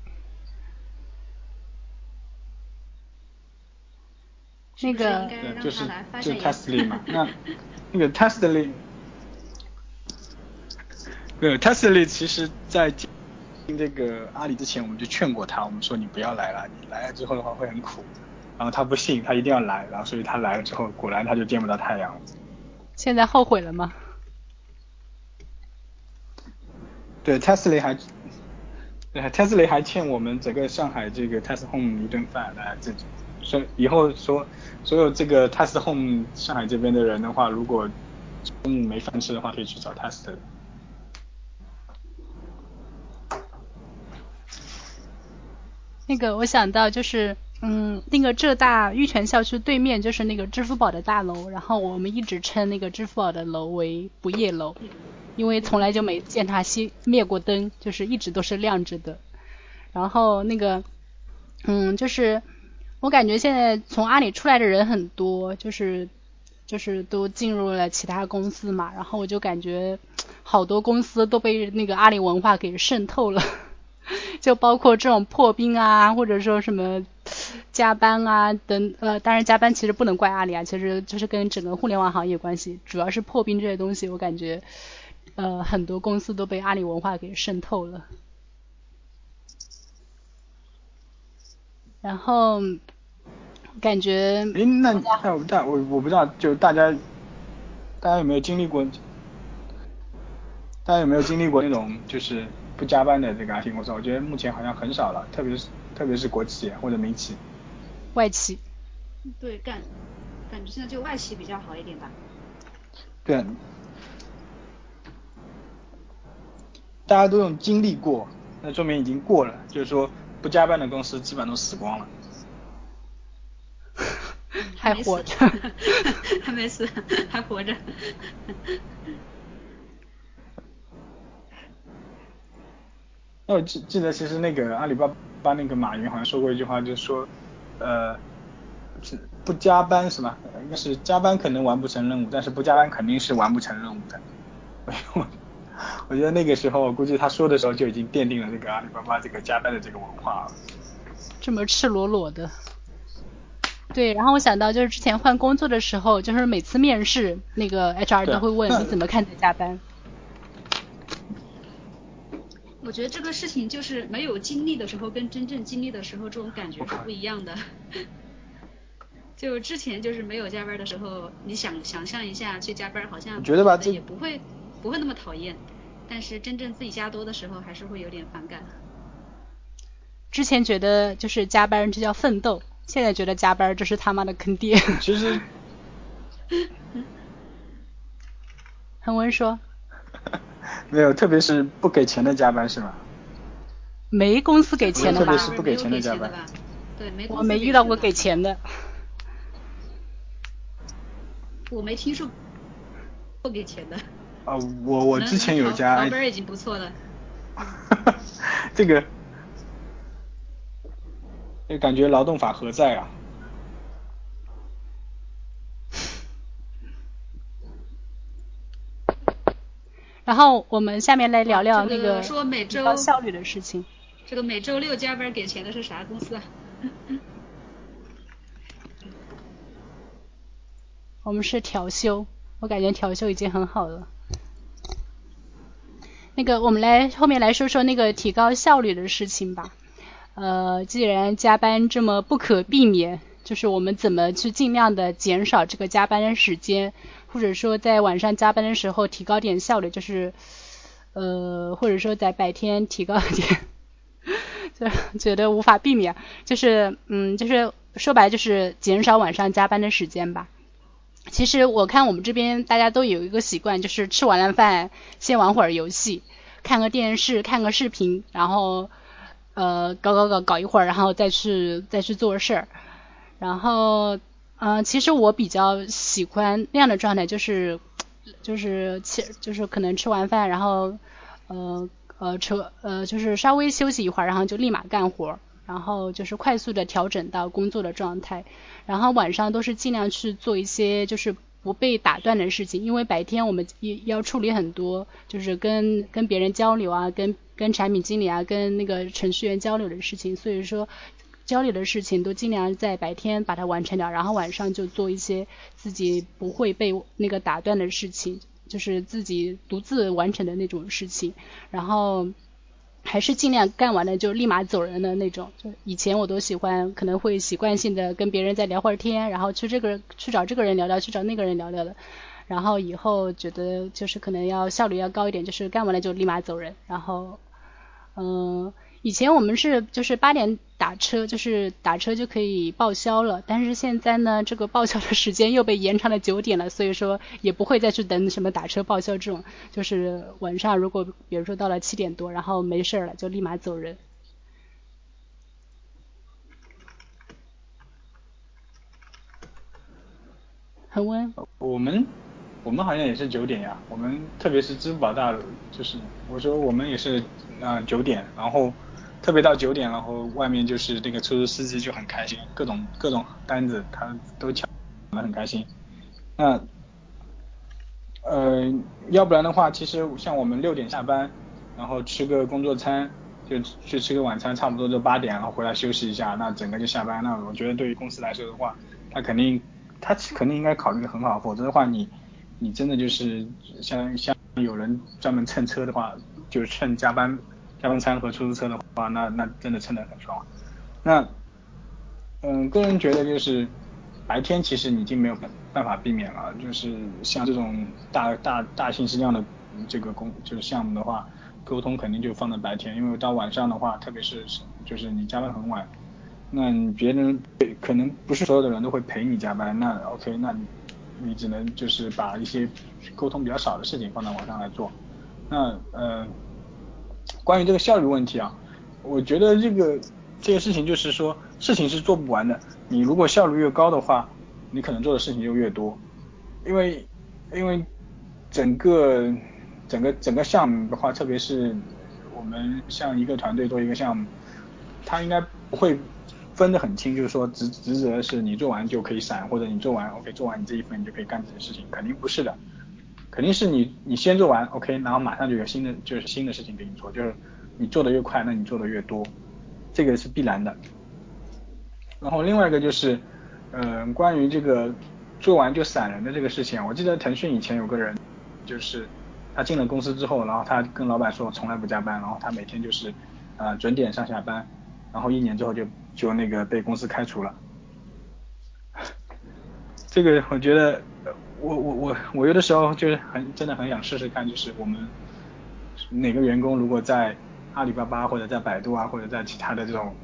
那个就是就 Testly 嘛，那那个 Testly，没有 Testly，其实在进这个阿里之前，我们就劝过他，我们说你不要来了，你来了之后的话会很苦。然后他不信，他一定要来，然后所以他来了之后，果然他就见不到太阳了。现在后悔了吗？对，Tesla 还，对，Tesla 还欠我们整个上海这个 Tesla Home 一顿饭，大家自己说以后说所有这个 Tesla Home 上海这边的人的话，如果中午没饭吃的话，可以去找 Tesla。那个我想到就是。嗯，那个浙大玉泉校区对面就是那个支付宝的大楼，然后我们一直称那个支付宝的楼为不夜楼，因为从来就没见它熄灭过灯，就是一直都是亮着的。然后那个，嗯，就是我感觉现在从阿里出来的人很多，就是就是都进入了其他公司嘛，然后我就感觉好多公司都被那个阿里文化给渗透了，[LAUGHS] 就包括这种破冰啊，或者说什么。加班啊，等呃，当然加班其实不能怪阿里啊，其实就是跟整个互联网行业关系，主要是破冰这些东西，我感觉呃很多公司都被阿里文化给渗透了。然后感觉哎，那那我大我我不知道，就大家大家有没有经历过？大家有没有经历过那种就是不加班的这个阿里公司？我觉得目前好像很少了，特别是特别是国企或者民企。外企，对，感感觉现在就外企比较好一点吧。对，大家都用经历过，那说明已经过了，就是说不加班的公司基本都死光了。[LAUGHS] 还活着，还没死，还活着。[LAUGHS] 那我记记得，其实那个阿里巴巴那个马云好像说过一句话，就是说。呃，是不加班是吗？应该是加班可能完不成任务，但是不加班肯定是完不成任务的。我 [LAUGHS] 我觉得那个时候，我估计他说的时候就已经奠定了这个阿里巴巴这个加班的这个文化了。这么赤裸裸的。对，然后我想到就是之前换工作的时候，就是每次面试那个 HR 都会问你怎么看待加班。我觉得这个事情就是没有经历的时候跟真正经历的时候这种感觉是不一样的。[LAUGHS] 就之前就是没有加班的时候，你想想象一下去加班，好像觉得吧，这也不会不会那么讨厌。但是真正自己加多的时候，还是会有点反感。之前觉得就是加班这叫奋斗，现在觉得加班这是他妈的坑爹。其实，[LAUGHS] 恒文说，[LAUGHS] 没有，特别是不给钱的加班是吗？没公司给钱的吧？特别是不给钱的加班。对，没。我没遇到过给钱的。我没听说不给钱的。啊，我我之前有加，老板已经不错了。[LAUGHS] 这个，就感觉劳动法何在啊？然后我们下面来聊聊那个说每周效率的事情。这个每周六加班给钱的是啥公司啊？[LAUGHS] 我们是调休，我感觉调休已经很好了。那个，我们来后面来说说那个提高效率的事情吧。呃，既然加班这么不可避免，就是我们怎么去尽量的减少这个加班的时间，或者说在晚上加班的时候提高点效率，就是呃，或者说在白天提高点，[LAUGHS] 就觉得无法避免，就是嗯，就是说白就是减少晚上加班的时间吧。其实我看我们这边大家都有一个习惯，就是吃完了饭先玩会儿游戏，看个电视，看个视频，然后呃搞搞搞搞一会儿，然后再去再去做事儿。然后嗯，其实我比较喜欢那样的状态，就是就是吃就是可能吃完饭，然后呃呃吃呃就是稍微休息一会儿，然后就立马干活。然后就是快速的调整到工作的状态，然后晚上都是尽量去做一些就是不被打断的事情，因为白天我们也要处理很多，就是跟跟别人交流啊，跟跟产品经理啊，跟那个程序员交流的事情，所以说交流的事情都尽量在白天把它完成掉，然后晚上就做一些自己不会被那个打断的事情，就是自己独自完成的那种事情，然后。还是尽量干完了就立马走人的那种。就以前我都喜欢，可能会习惯性的跟别人再聊会儿天，然后去这个去找这个人聊聊，去找那个人聊聊的。然后以后觉得就是可能要效率要高一点，就是干完了就立马走人。然后，嗯。以前我们是就是八点打车，就是打车就可以报销了。但是现在呢，这个报销的时间又被延长了九点了，所以说也不会再去等什么打车报销这种。就是晚上如果比如说到了七点多，然后没事了，就立马走人。恒温。我们我们好像也是九点呀。我们特别是支付宝大，就是我说我们也是啊九点，然后。特别到九点，然后外面就是那个出租司机就很开心，各种各种单子他都抢的很开心。那呃，要不然的话，其实像我们六点下班，然后吃个工作餐，就去吃个晚餐，差不多就八点，然后回来休息一下，那整个就下班。那我觉得对于公司来说的话，他肯定他肯定应该考虑的很好，否则的话你你真的就是像像有人专门蹭车的话，就是趁加班。加班餐和出租车的话，那那真的撑得很爽。那，嗯，个人觉得就是白天其实已经没有办办法避免了，就是像这种大大大信息量的这个工就是项目的话，沟通肯定就放在白天，因为到晚上的话，特别是就是你加班很晚，那别人可能不是所有的人都会陪你加班，那 OK，那你你只能就是把一些沟通比较少的事情放在晚上来做。那呃。关于这个效率问题啊，我觉得这个这个事情就是说，事情是做不完的。你如果效率越高的话，你可能做的事情就越多。因为因为整个整个整个项目的话，特别是我们像一个团队做一个项目，他应该不会分得很清，就是说职职责是你做完就可以散，或者你做完 OK 做完你这一份你就可以干这些事情，肯定不是的。肯定是你你先做完，OK，然后马上就有新的就是新的事情给你做，就是你做的越快，那你做的越多，这个是必然的。然后另外一个就是，嗯，关于这个做完就散人的这个事情，我记得腾讯以前有个人，就是他进了公司之后，然后他跟老板说从来不加班，然后他每天就是呃准点上下班，然后一年之后就就那个被公司开除了。[LAUGHS] 这个我觉得，我我我我有的时候就是很真的很想试试看，就是我们哪个员工如果在阿里巴巴或者在百度啊，或者在其他的这种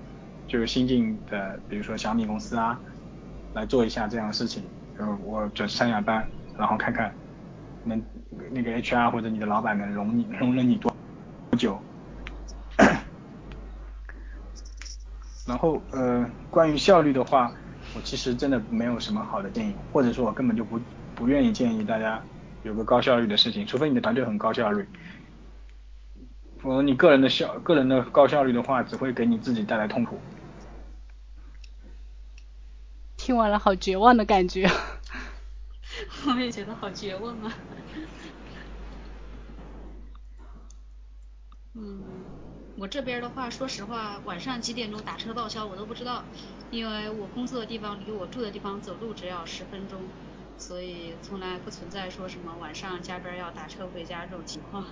就是新进的，比如说小米公司啊，来做一下这样的事情，然后我准时上下班，然后看看能那个 HR 或者你的老板能容你容忍你多久。然后呃，关于效率的话，我其实真的没有什么好的建议，或者说我根本就不不愿意建议大家有个高效率的事情，除非你的团队很高效率。否则你个人的效个人的高效率的话，只会给你自己带来痛苦。听完了好绝望的感觉。[LAUGHS] 我也觉得好绝望啊。[LAUGHS] 嗯。我这边的话，说实话，晚上几点钟打车报销我都不知道，因为我工作的地方离我住的地方走路只要十分钟，所以从来不存在说什么晚上加班要打车回家这种情况。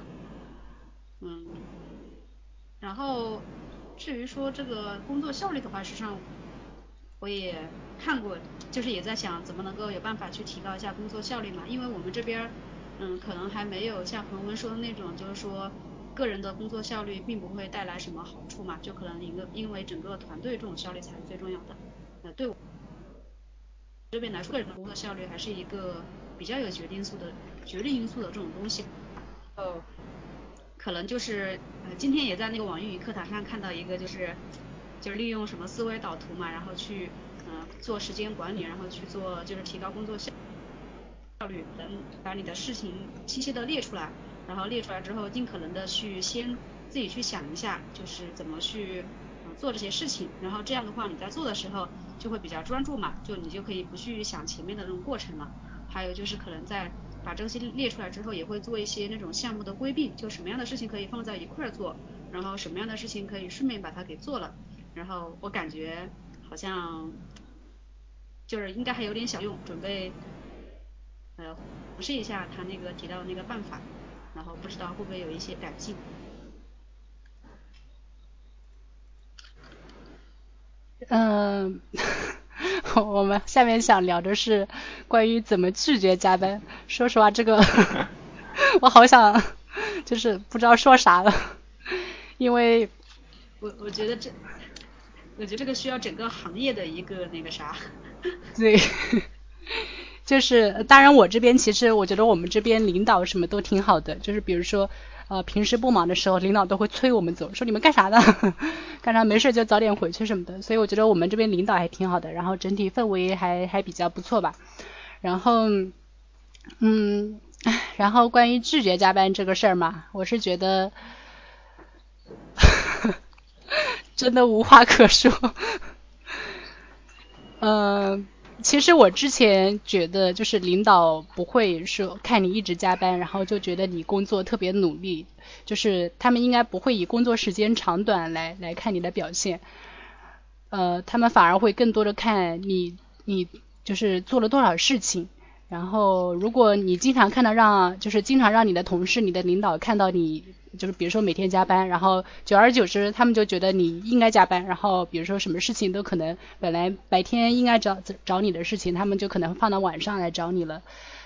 嗯，然后至于说这个工作效率的话，实际上我也看过，就是也在想怎么能够有办法去提高一下工作效率嘛，因为我们这边嗯可能还没有像恒温说的那种，就是说。个人的工作效率并不会带来什么好处嘛，就可能一个因为整个团队这种效率才是最重要的。呃，对我这边来说，个人的工作效率还是一个比较有决定素的决定因素的这种东西。哦，可能就是呃今天也在那个网易云课堂上看到一个就是就是利用什么思维导图嘛，然后去呃做时间管理，然后去做就是提高工作效效率，能把你的事情清晰的列出来。然后列出来之后，尽可能的去先自己去想一下，就是怎么去做这些事情。然后这样的话，你在做的时候就会比较专注嘛，就你就可以不去想前面的那种过程了。还有就是可能在把这些列出来之后，也会做一些那种项目的规避，就什么样的事情可以放在一块儿做，然后什么样的事情可以顺便把它给做了。然后我感觉好像就是应该还有点小用，准备呃尝试一下他那个提到的那个办法。然后不知道会不会有一些改进。嗯，[LAUGHS] 我们下面想聊的是关于怎么拒绝加班。说实话，这个 [LAUGHS] [LAUGHS] 我好想就是不知道说啥了，因为我我觉得这我觉得这个需要整个行业的一个那个啥。对。就是，当然我这边其实我觉得我们这边领导什么都挺好的，就是比如说，呃，平时不忙的时候，领导都会催我们走，说你们干啥呢？[LAUGHS] 干啥没事就早点回去什么的。所以我觉得我们这边领导还挺好的，然后整体氛围还还比较不错吧。然后，嗯，然后关于拒绝加班这个事儿嘛，我是觉得，[LAUGHS] 真的无话可说。嗯。[LAUGHS] 其实我之前觉得，就是领导不会说看你一直加班，然后就觉得你工作特别努力，就是他们应该不会以工作时间长短来来看你的表现，呃，他们反而会更多的看你你就是做了多少事情。然后，如果你经常看到让，就是经常让你的同事、你的领导看到你，就是比如说每天加班，然后久而久之，他们就觉得你应该加班。然后，比如说什么事情都可能本来白天应该找找你的事情，他们就可能放到晚上来找你了。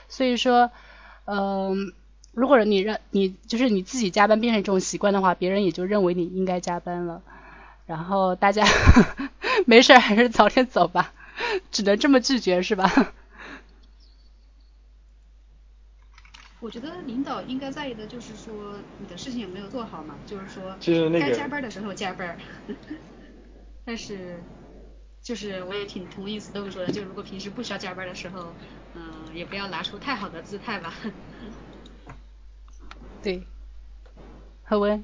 所以说，嗯，如果你让你就是你自己加班变成这种习惯的话，别人也就认为你应该加班了。然后大家 [LAUGHS] 没事还是早点走吧，只能这么拒绝是吧？我觉得领导应该在意的就是说你的事情有没有做好嘛，就是说该加班的时候加班。但是就是我也挺同意 Stone 说的，就如果平时不需要加班的时候，嗯，也不要拿出太好的姿态吧。对，何文。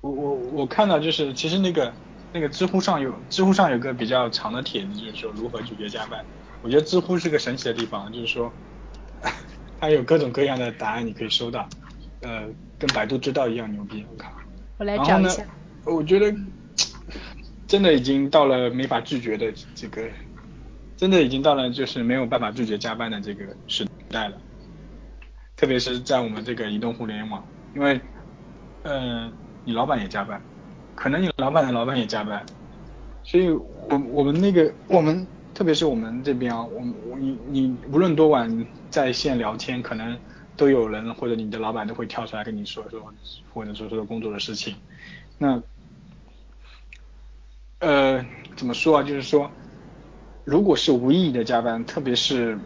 我我我看到就是其实那个那个知乎上有知乎上有个比较长的帖子，就是说如何拒绝加班。我觉得知乎是个神奇的地方，就是说。它有各种各样的答案，你可以收到，呃，跟百度知道一样牛逼，我靠。我来找一下。我觉得真的已经到了没法拒绝的这个，真的已经到了就是没有办法拒绝加班的这个时代了。特别是在我们这个移动互联网，因为，呃，你老板也加班，可能你老板的老板也加班，所以我我们那个我们。特别是我们这边啊，我我你你无论多晚在线聊天，可能都有人或者你的老板都会跳出来跟你说说，或者说说工作的事情。那呃怎么说啊？就是说，如果是无意义的加班，特别是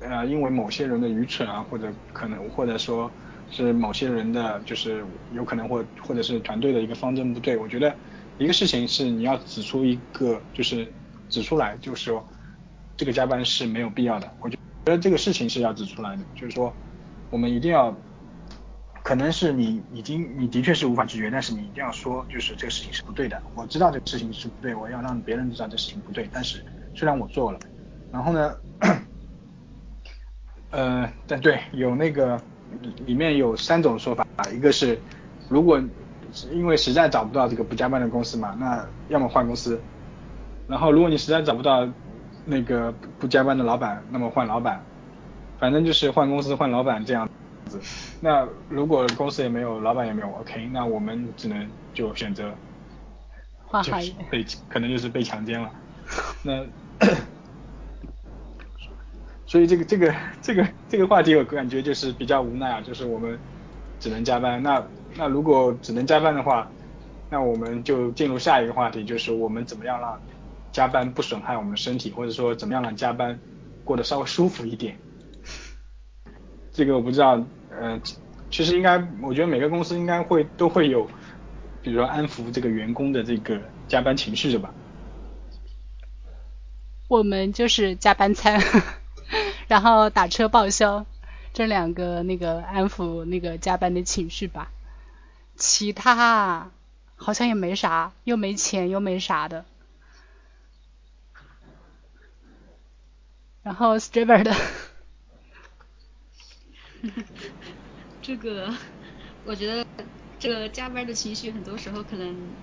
呃因为某些人的愚蠢啊，或者可能或者说是某些人的就是有可能或或者是团队的一个方针不对，我觉得一个事情是你要指出一个就是指出来，就是说这个加班是没有必要的。我觉得这个事情是要指出来的，就是说我们一定要。可能是你已经你的确是无法拒绝，但是你一定要说，就是这个事情是不对的。我知道这个事情是不对，我要让别人知道这事情不对。但是虽然我做了，然后呢，呃，但对有那个里面有三种说法，一个是如果因为实在找不到这个不加班的公司嘛，那要么换公司。然后如果你实在找不到那个不加班的老板，那么换老板。反正就是换公司换老板这样子。那如果公司也没有，老板也没有，OK，那我们只能就选择，就是被可能就是被强奸了。[LAUGHS] 那，[COUGHS] 所以这个这个这个这个话题我感觉就是比较无奈啊，就是我们只能加班。那那如果只能加班的话，那我们就进入下一个话题，就是我们怎么样让加班不损害我们身体，或者说怎么样让加班过得稍微舒服一点。这个我不知道，呃，其实应该，我觉得每个公司应该会都会有，比如说安抚这个员工的这个加班情绪的吧。我们就是加班餐，[LAUGHS] 然后打车报销，这两个那个安抚那个加班的情绪吧。其他好像也没啥，又没钱又没啥的。然后 Striver 的。[LAUGHS] 这个，我觉得这个加班的情绪很多时候可能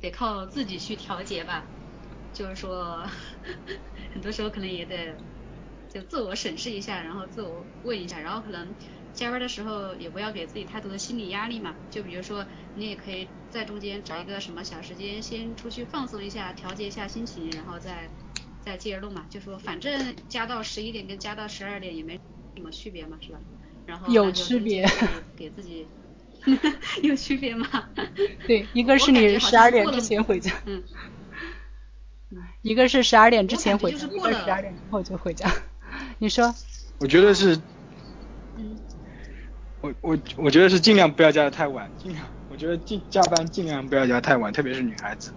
得靠自己去调节吧。就是说，很多时候可能也得就自我审视一下，然后自我问一下，然后可能加班的时候也不要给自己太多的心理压力嘛。就比如说，你也可以在中间找一个什么小时间，先出去放松一下，调节一下心情，然后再再接着录嘛。就说反正加到十一点跟加到十二点也没什么区别嘛，是吧？然后有区别，[LAUGHS] 给自己 [LAUGHS] 有区别吗？对，一个是你十二点之前回家，嗯，[LAUGHS] 一个是十二点之前回家，一个十二点之后就回家。你说？我觉得是，嗯，我我我觉得是尽量不要加的太晚，尽量，我觉得尽加班尽量不要加太晚，特别是女孩子，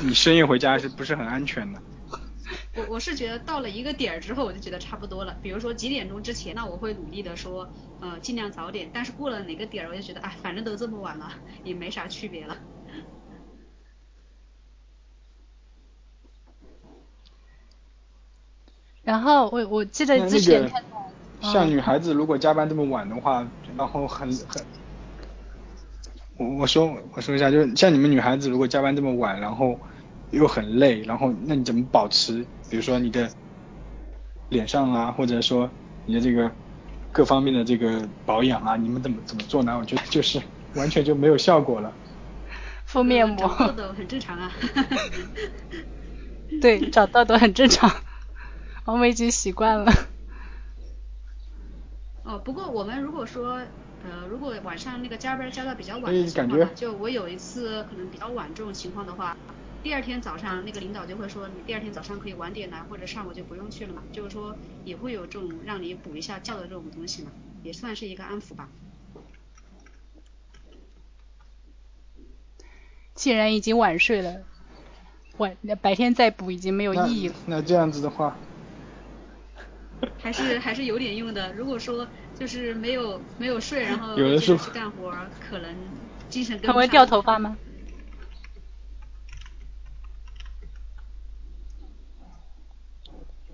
你深夜回家是不是很安全的？[LAUGHS] 我我是觉得到了一个点儿之后，我就觉得差不多了。比如说几点钟之前，那我会努力的说，呃，尽量早点。但是过了哪个点儿，我就觉得，哎，反正都这么晚了，也没啥区别了。[LAUGHS] 然后我我记得之前像女孩子如果加班这么晚的话，然后很很，我我说我说一下，就是像你们女孩子如果加班这么晚，然后。又很累，然后那你怎么保持？比如说你的脸上啊，或者说你的这个各方面的这个保养啊，你们怎么怎么做呢？我觉得就是完全就没有效果了。敷面膜。长痘痘很正常啊。[LAUGHS] 对，长痘痘很正常，我们已经习惯了。哦，不过我们如果说呃，如果晚上那个加班加到比较晚的情况，就我有一次可能比较晚这种情况的话。第二天早上，那个领导就会说，你第二天早上可以晚点来，或者上午就不用去了嘛。就是说，也会有这种让你补一下觉的这种东西嘛，也算是一个安抚吧。既然已经晚睡了，晚白天再补已经没有意义了。那这样子的话，还是还是有点用的。如果说就是没有没有睡，然后接着去干活，可能精神更。会掉头发吗？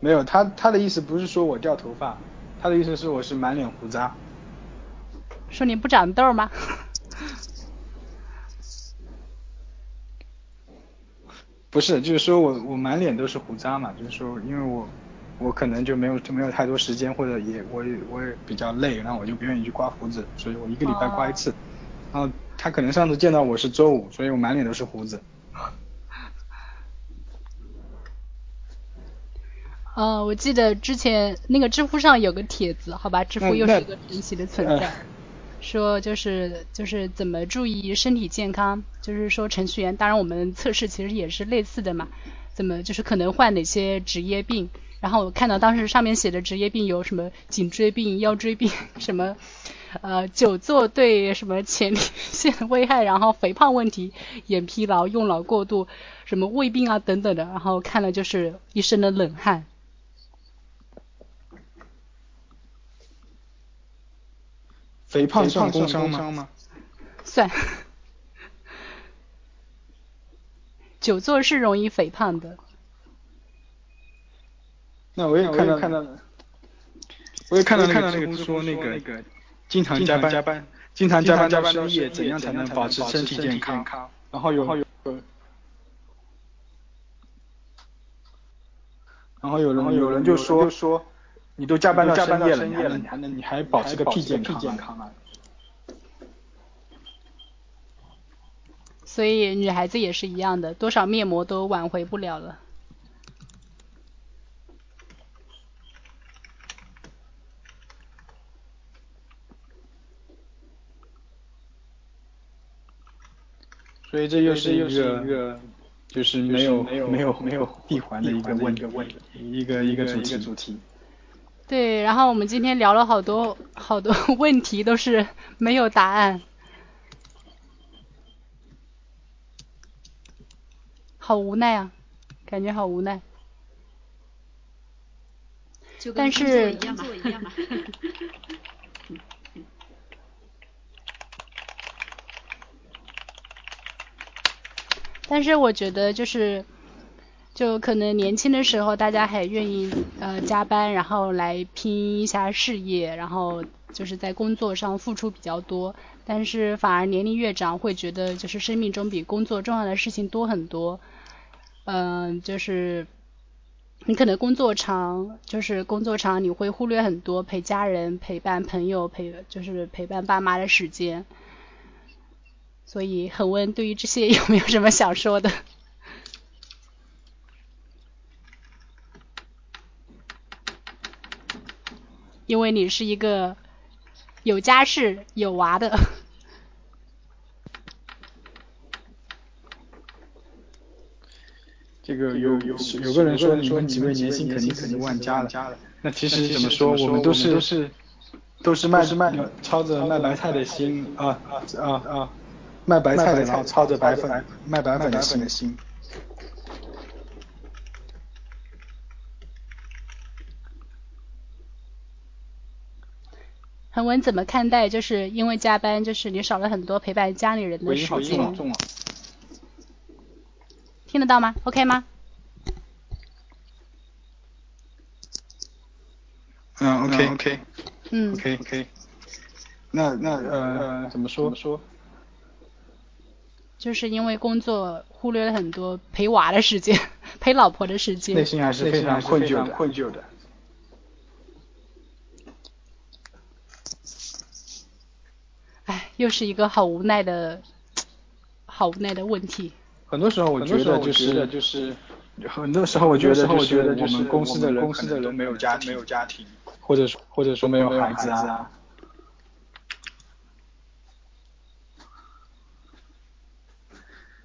没有，他他的意思不是说我掉头发，他的意思是我是满脸胡渣。说你不长痘吗？[LAUGHS] 不是，就是说我我满脸都是胡渣嘛，就是说因为我我可能就没有就没有太多时间，或者也我也我也比较累，然后我就不愿意去刮胡子，所以我一个礼拜刮一次。然后他可能上次见到我是周五，所以我满脸都是胡子。呃，我记得之前那个知乎上有个帖子，好吧，知乎又是一个神奇的存在，[LAUGHS] 说就是就是怎么注意身体健康，就是说程序员，当然我们测试其实也是类似的嘛，怎么就是可能患哪些职业病，然后我看到当时上面写的职业病有什么颈椎病、腰椎病，什么呃久坐对什么前列腺危害，然后肥胖问题、眼疲劳、用脑过度，什么胃病啊等等的，然后看了就是一身的冷汗。肥胖算工伤吗？算。[LAUGHS] 久坐是容易肥胖的。那我也看到看到，我也看到那个说那个那个经常加班加班，经常加班加班深夜，怎样才能保持身体健康？然后有然后有人有人就说说。你都加班到深夜了，你还能你还能你还保持个屁健康啊？所以女孩子也是一样的，多少面膜都挽回不了了。所以这又是一个就是没有没有没有没有 [LAUGHS] 闭环的一个问问一个一个主题。对，然后我们今天聊了好多好多 [LAUGHS] 问题，都是没有答案，好无奈啊，感觉好无奈。但是，[LAUGHS] 但是我觉得就是。就可能年轻的时候，大家还愿意呃加班，然后来拼一下事业，然后就是在工作上付出比较多。但是反而年龄越长，会觉得就是生命中比工作重要的事情多很多。嗯，就是你可能工作长，就是工作长你会忽略很多陪家人、陪伴朋友、陪就是陪伴爸妈的时间。所以恒温对于这些 [LAUGHS] 有没有什么想说的？因为你是一个有家室有娃的，这个有有有个人说你们几位年薪肯定肯定万家了，那其实怎么说我们都是都是都是卖卖操着卖白菜的心啊啊啊卖白菜的操操着白粉卖白粉的心。恒文怎么看待？就是因为加班，就是你少了很多陪伴家里人的时间。听得到吗？OK 吗？嗯，OK OK。嗯，OK OK。那那呃怎么说？说？就是因为工作忽略了很多陪娃的时间，[LAUGHS] 陪老婆的时间。内心还是非常困疚的。又是一个好无奈的，好无奈的问题。很多时候我觉得就是就是，很多时候我觉得就是我们公司的人公司的人没有家庭，没有家庭，或者说或者说没有孩子啊。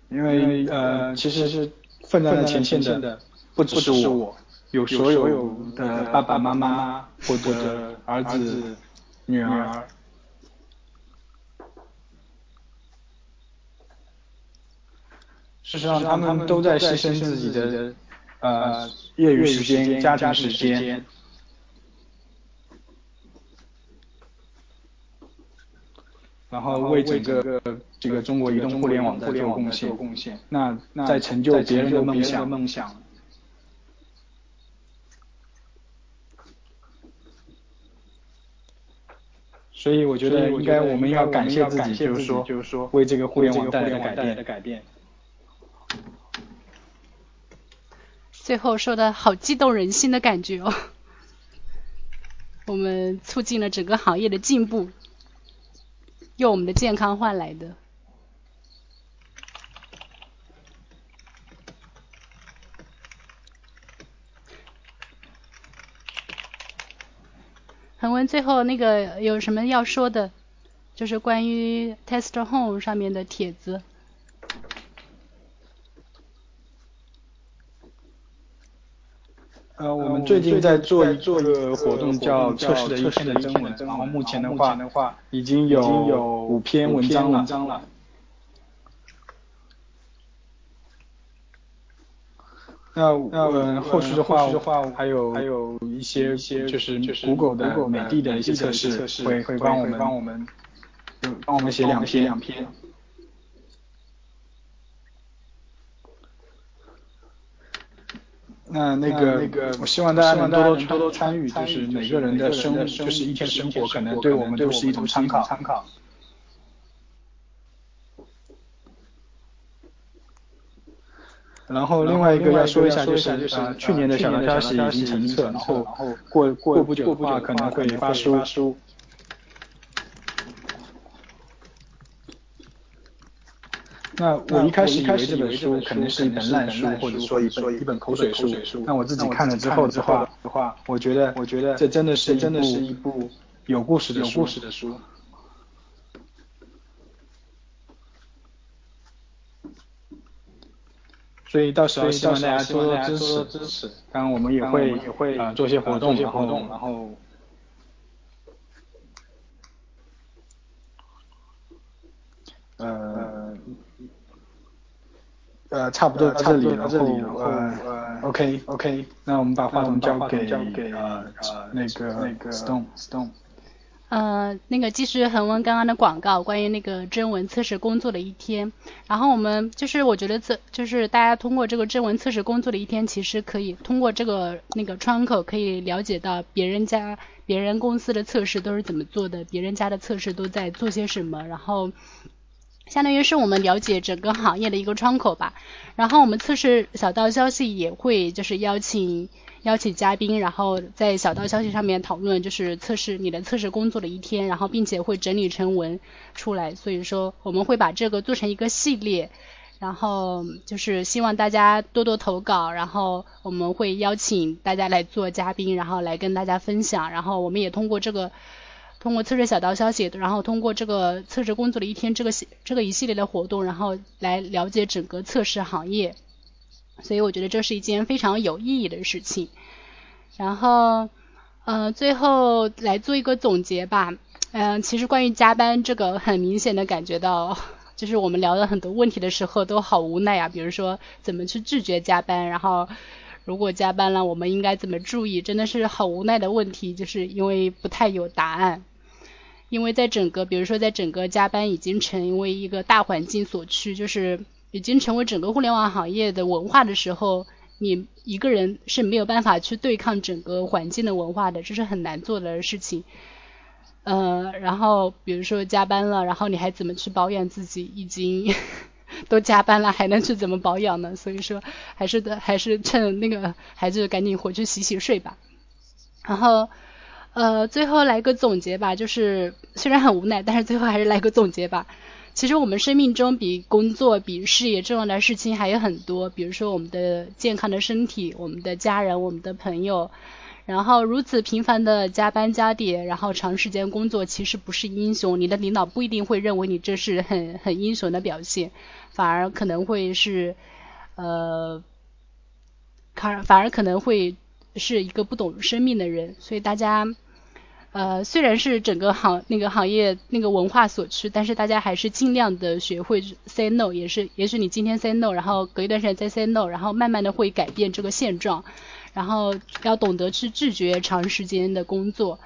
因为呃，其实是奋战在前线的不只是我，有所有的爸爸妈妈或者儿子、女儿。事实上，他们都在牺牲自己的呃业余时间、家庭时间，然后为整个这个中国移动互联网在做贡献。那那在成就别人的梦想。所以我觉得应该我们要感谢自己，就是说为这个互联网带来的改变。最后说的好激动人心的感觉哦，[LAUGHS] 我们促进了整个行业的进步，用我们的健康换来的。恒温最后那个有什么要说的？就是关于 Test Home 上面的帖子。呃，我们最近在做一个活动，叫测试的一篇的征文，然后目前的话已经有五篇文章了。那那后续的话，还有还有一些些就是谷歌的美的的一些测试，会会帮我们帮我们帮我们写两篇两篇。那那个那个，我希望大家能多多多多参与，就是每个人的生就是一天生活，可能对我们都是一种参考。参考。然后另外一个要说一下，就是呃去年的小道消息已经成册，然后过过不久的话可能会发书。那我一开始以为这本书可能是一本烂书，或者说一本一本口水书。那我自己看了之后的话，我觉得我觉得这真的是真的是一部有故事的书。所以到时候希望大家多多支持支持。当然我们也会也会啊做些活动，然后然后。呃，呃，差不多到这里，然后呃，OK OK，那我们把话筒交给呃那个那个 Stone Stone。呃，那个继续恒温刚刚的广告，关于那个征文测试工作的一天。然后我们就是我觉得这就是大家通过这个征文测试工作的一天，其实可以通过这个那个窗口可以了解到别人家别人公司的测试都是怎么做的，别人家的测试都在做些什么，然后。相当于是我们了解整个行业的一个窗口吧。然后我们测试小道消息也会就是邀请邀请嘉宾，然后在小道消息上面讨论就是测试你的测试工作的一天，然后并且会整理成文出来。所以说我们会把这个做成一个系列，然后就是希望大家多多投稿，然后我们会邀请大家来做嘉宾，然后来跟大家分享。然后我们也通过这个。通过测试小道消息，然后通过这个测试工作的一天，这个系这个一系列的活动，然后来了解整个测试行业，所以我觉得这是一件非常有意义的事情。然后，呃，最后来做一个总结吧。嗯，其实关于加班这个，很明显的感觉到，就是我们聊了很多问题的时候都好无奈啊。比如说怎么去拒绝加班，然后如果加班了，我们应该怎么注意，真的是好无奈的问题，就是因为不太有答案。因为在整个，比如说在整个加班已经成为一个大环境所趋，就是已经成为整个互联网行业的文化的时候，你一个人是没有办法去对抗整个环境的文化的，这是很难做的事情。呃，然后比如说加班了，然后你还怎么去保养自己？已经 [LAUGHS] 都加班了，还能去怎么保养呢？所以说还是的，还是趁那个孩子赶紧回去洗洗睡吧。然后。呃，最后来个总结吧，就是虽然很无奈，但是最后还是来个总结吧。其实我们生命中比工作、比事业重要的事情还有很多，比如说我们的健康的身体、我们的家人、我们的朋友。然后如此频繁的加班加点，然后长时间工作，其实不是英雄。你的领导不一定会认为你这是很很英雄的表现，反而可能会是呃，反反而可能会。是一个不懂生命的人，所以大家，呃，虽然是整个行那个行业那个文化所趋，但是大家还是尽量的学会 say no，也是，也许你今天 say no，然后隔一段时间再 say no，然后慢慢的会改变这个现状，然后要懂得去拒绝长时间的工作，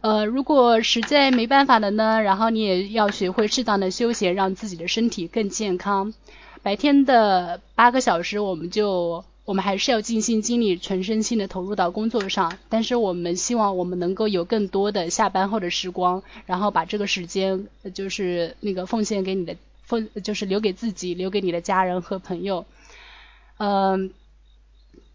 呃，如果实在没办法的呢，然后你也要学会适当的休闲，让自己的身体更健康。白天的八个小时，我们就。我们还是要尽心尽力、全身心的投入到工作上，但是我们希望我们能够有更多的下班后的时光，然后把这个时间就是那个奉献给你的奉，就是留给自己、留给你的家人和朋友。嗯，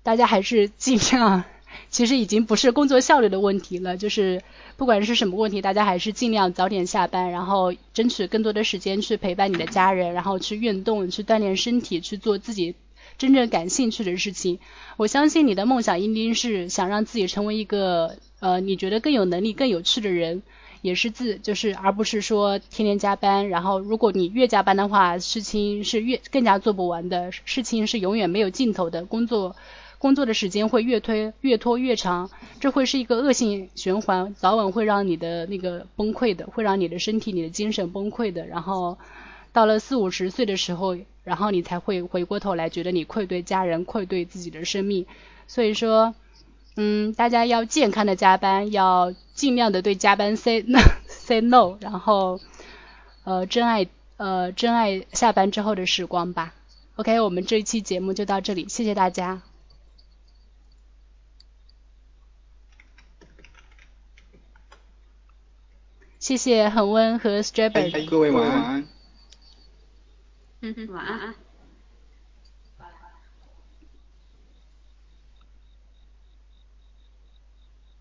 大家还是尽量，[LAUGHS] 其实已经不是工作效率的问题了，就是不管是什么问题，大家还是尽量早点下班，然后争取更多的时间去陪伴你的家人，然后去运动、去锻炼身体、去做自己。真正感兴趣的事情。我相信你的梦想一定是想让自己成为一个呃你觉得更有能力、更有趣的人，也是自就是而不是说天天加班。然后如果你越加班的话，事情是越更加做不完的，事情是永远没有尽头的，工作。工作的时间会越推越拖越长，这会是一个恶性循环，早晚会让你的那个崩溃的，会让你的身体、你的精神崩溃的。然后到了四五十岁的时候，然后你才会回过头来觉得你愧对家人，愧对自己的生命。所以说，嗯，大家要健康的加班，要尽量的对加班 say no, [LAUGHS] say no，然后呃珍爱呃珍爱下班之后的时光吧。OK，我们这一期节目就到这里，谢谢大家。谢谢恒温和 Strawberry，各位晚安。嗯哼，晚安。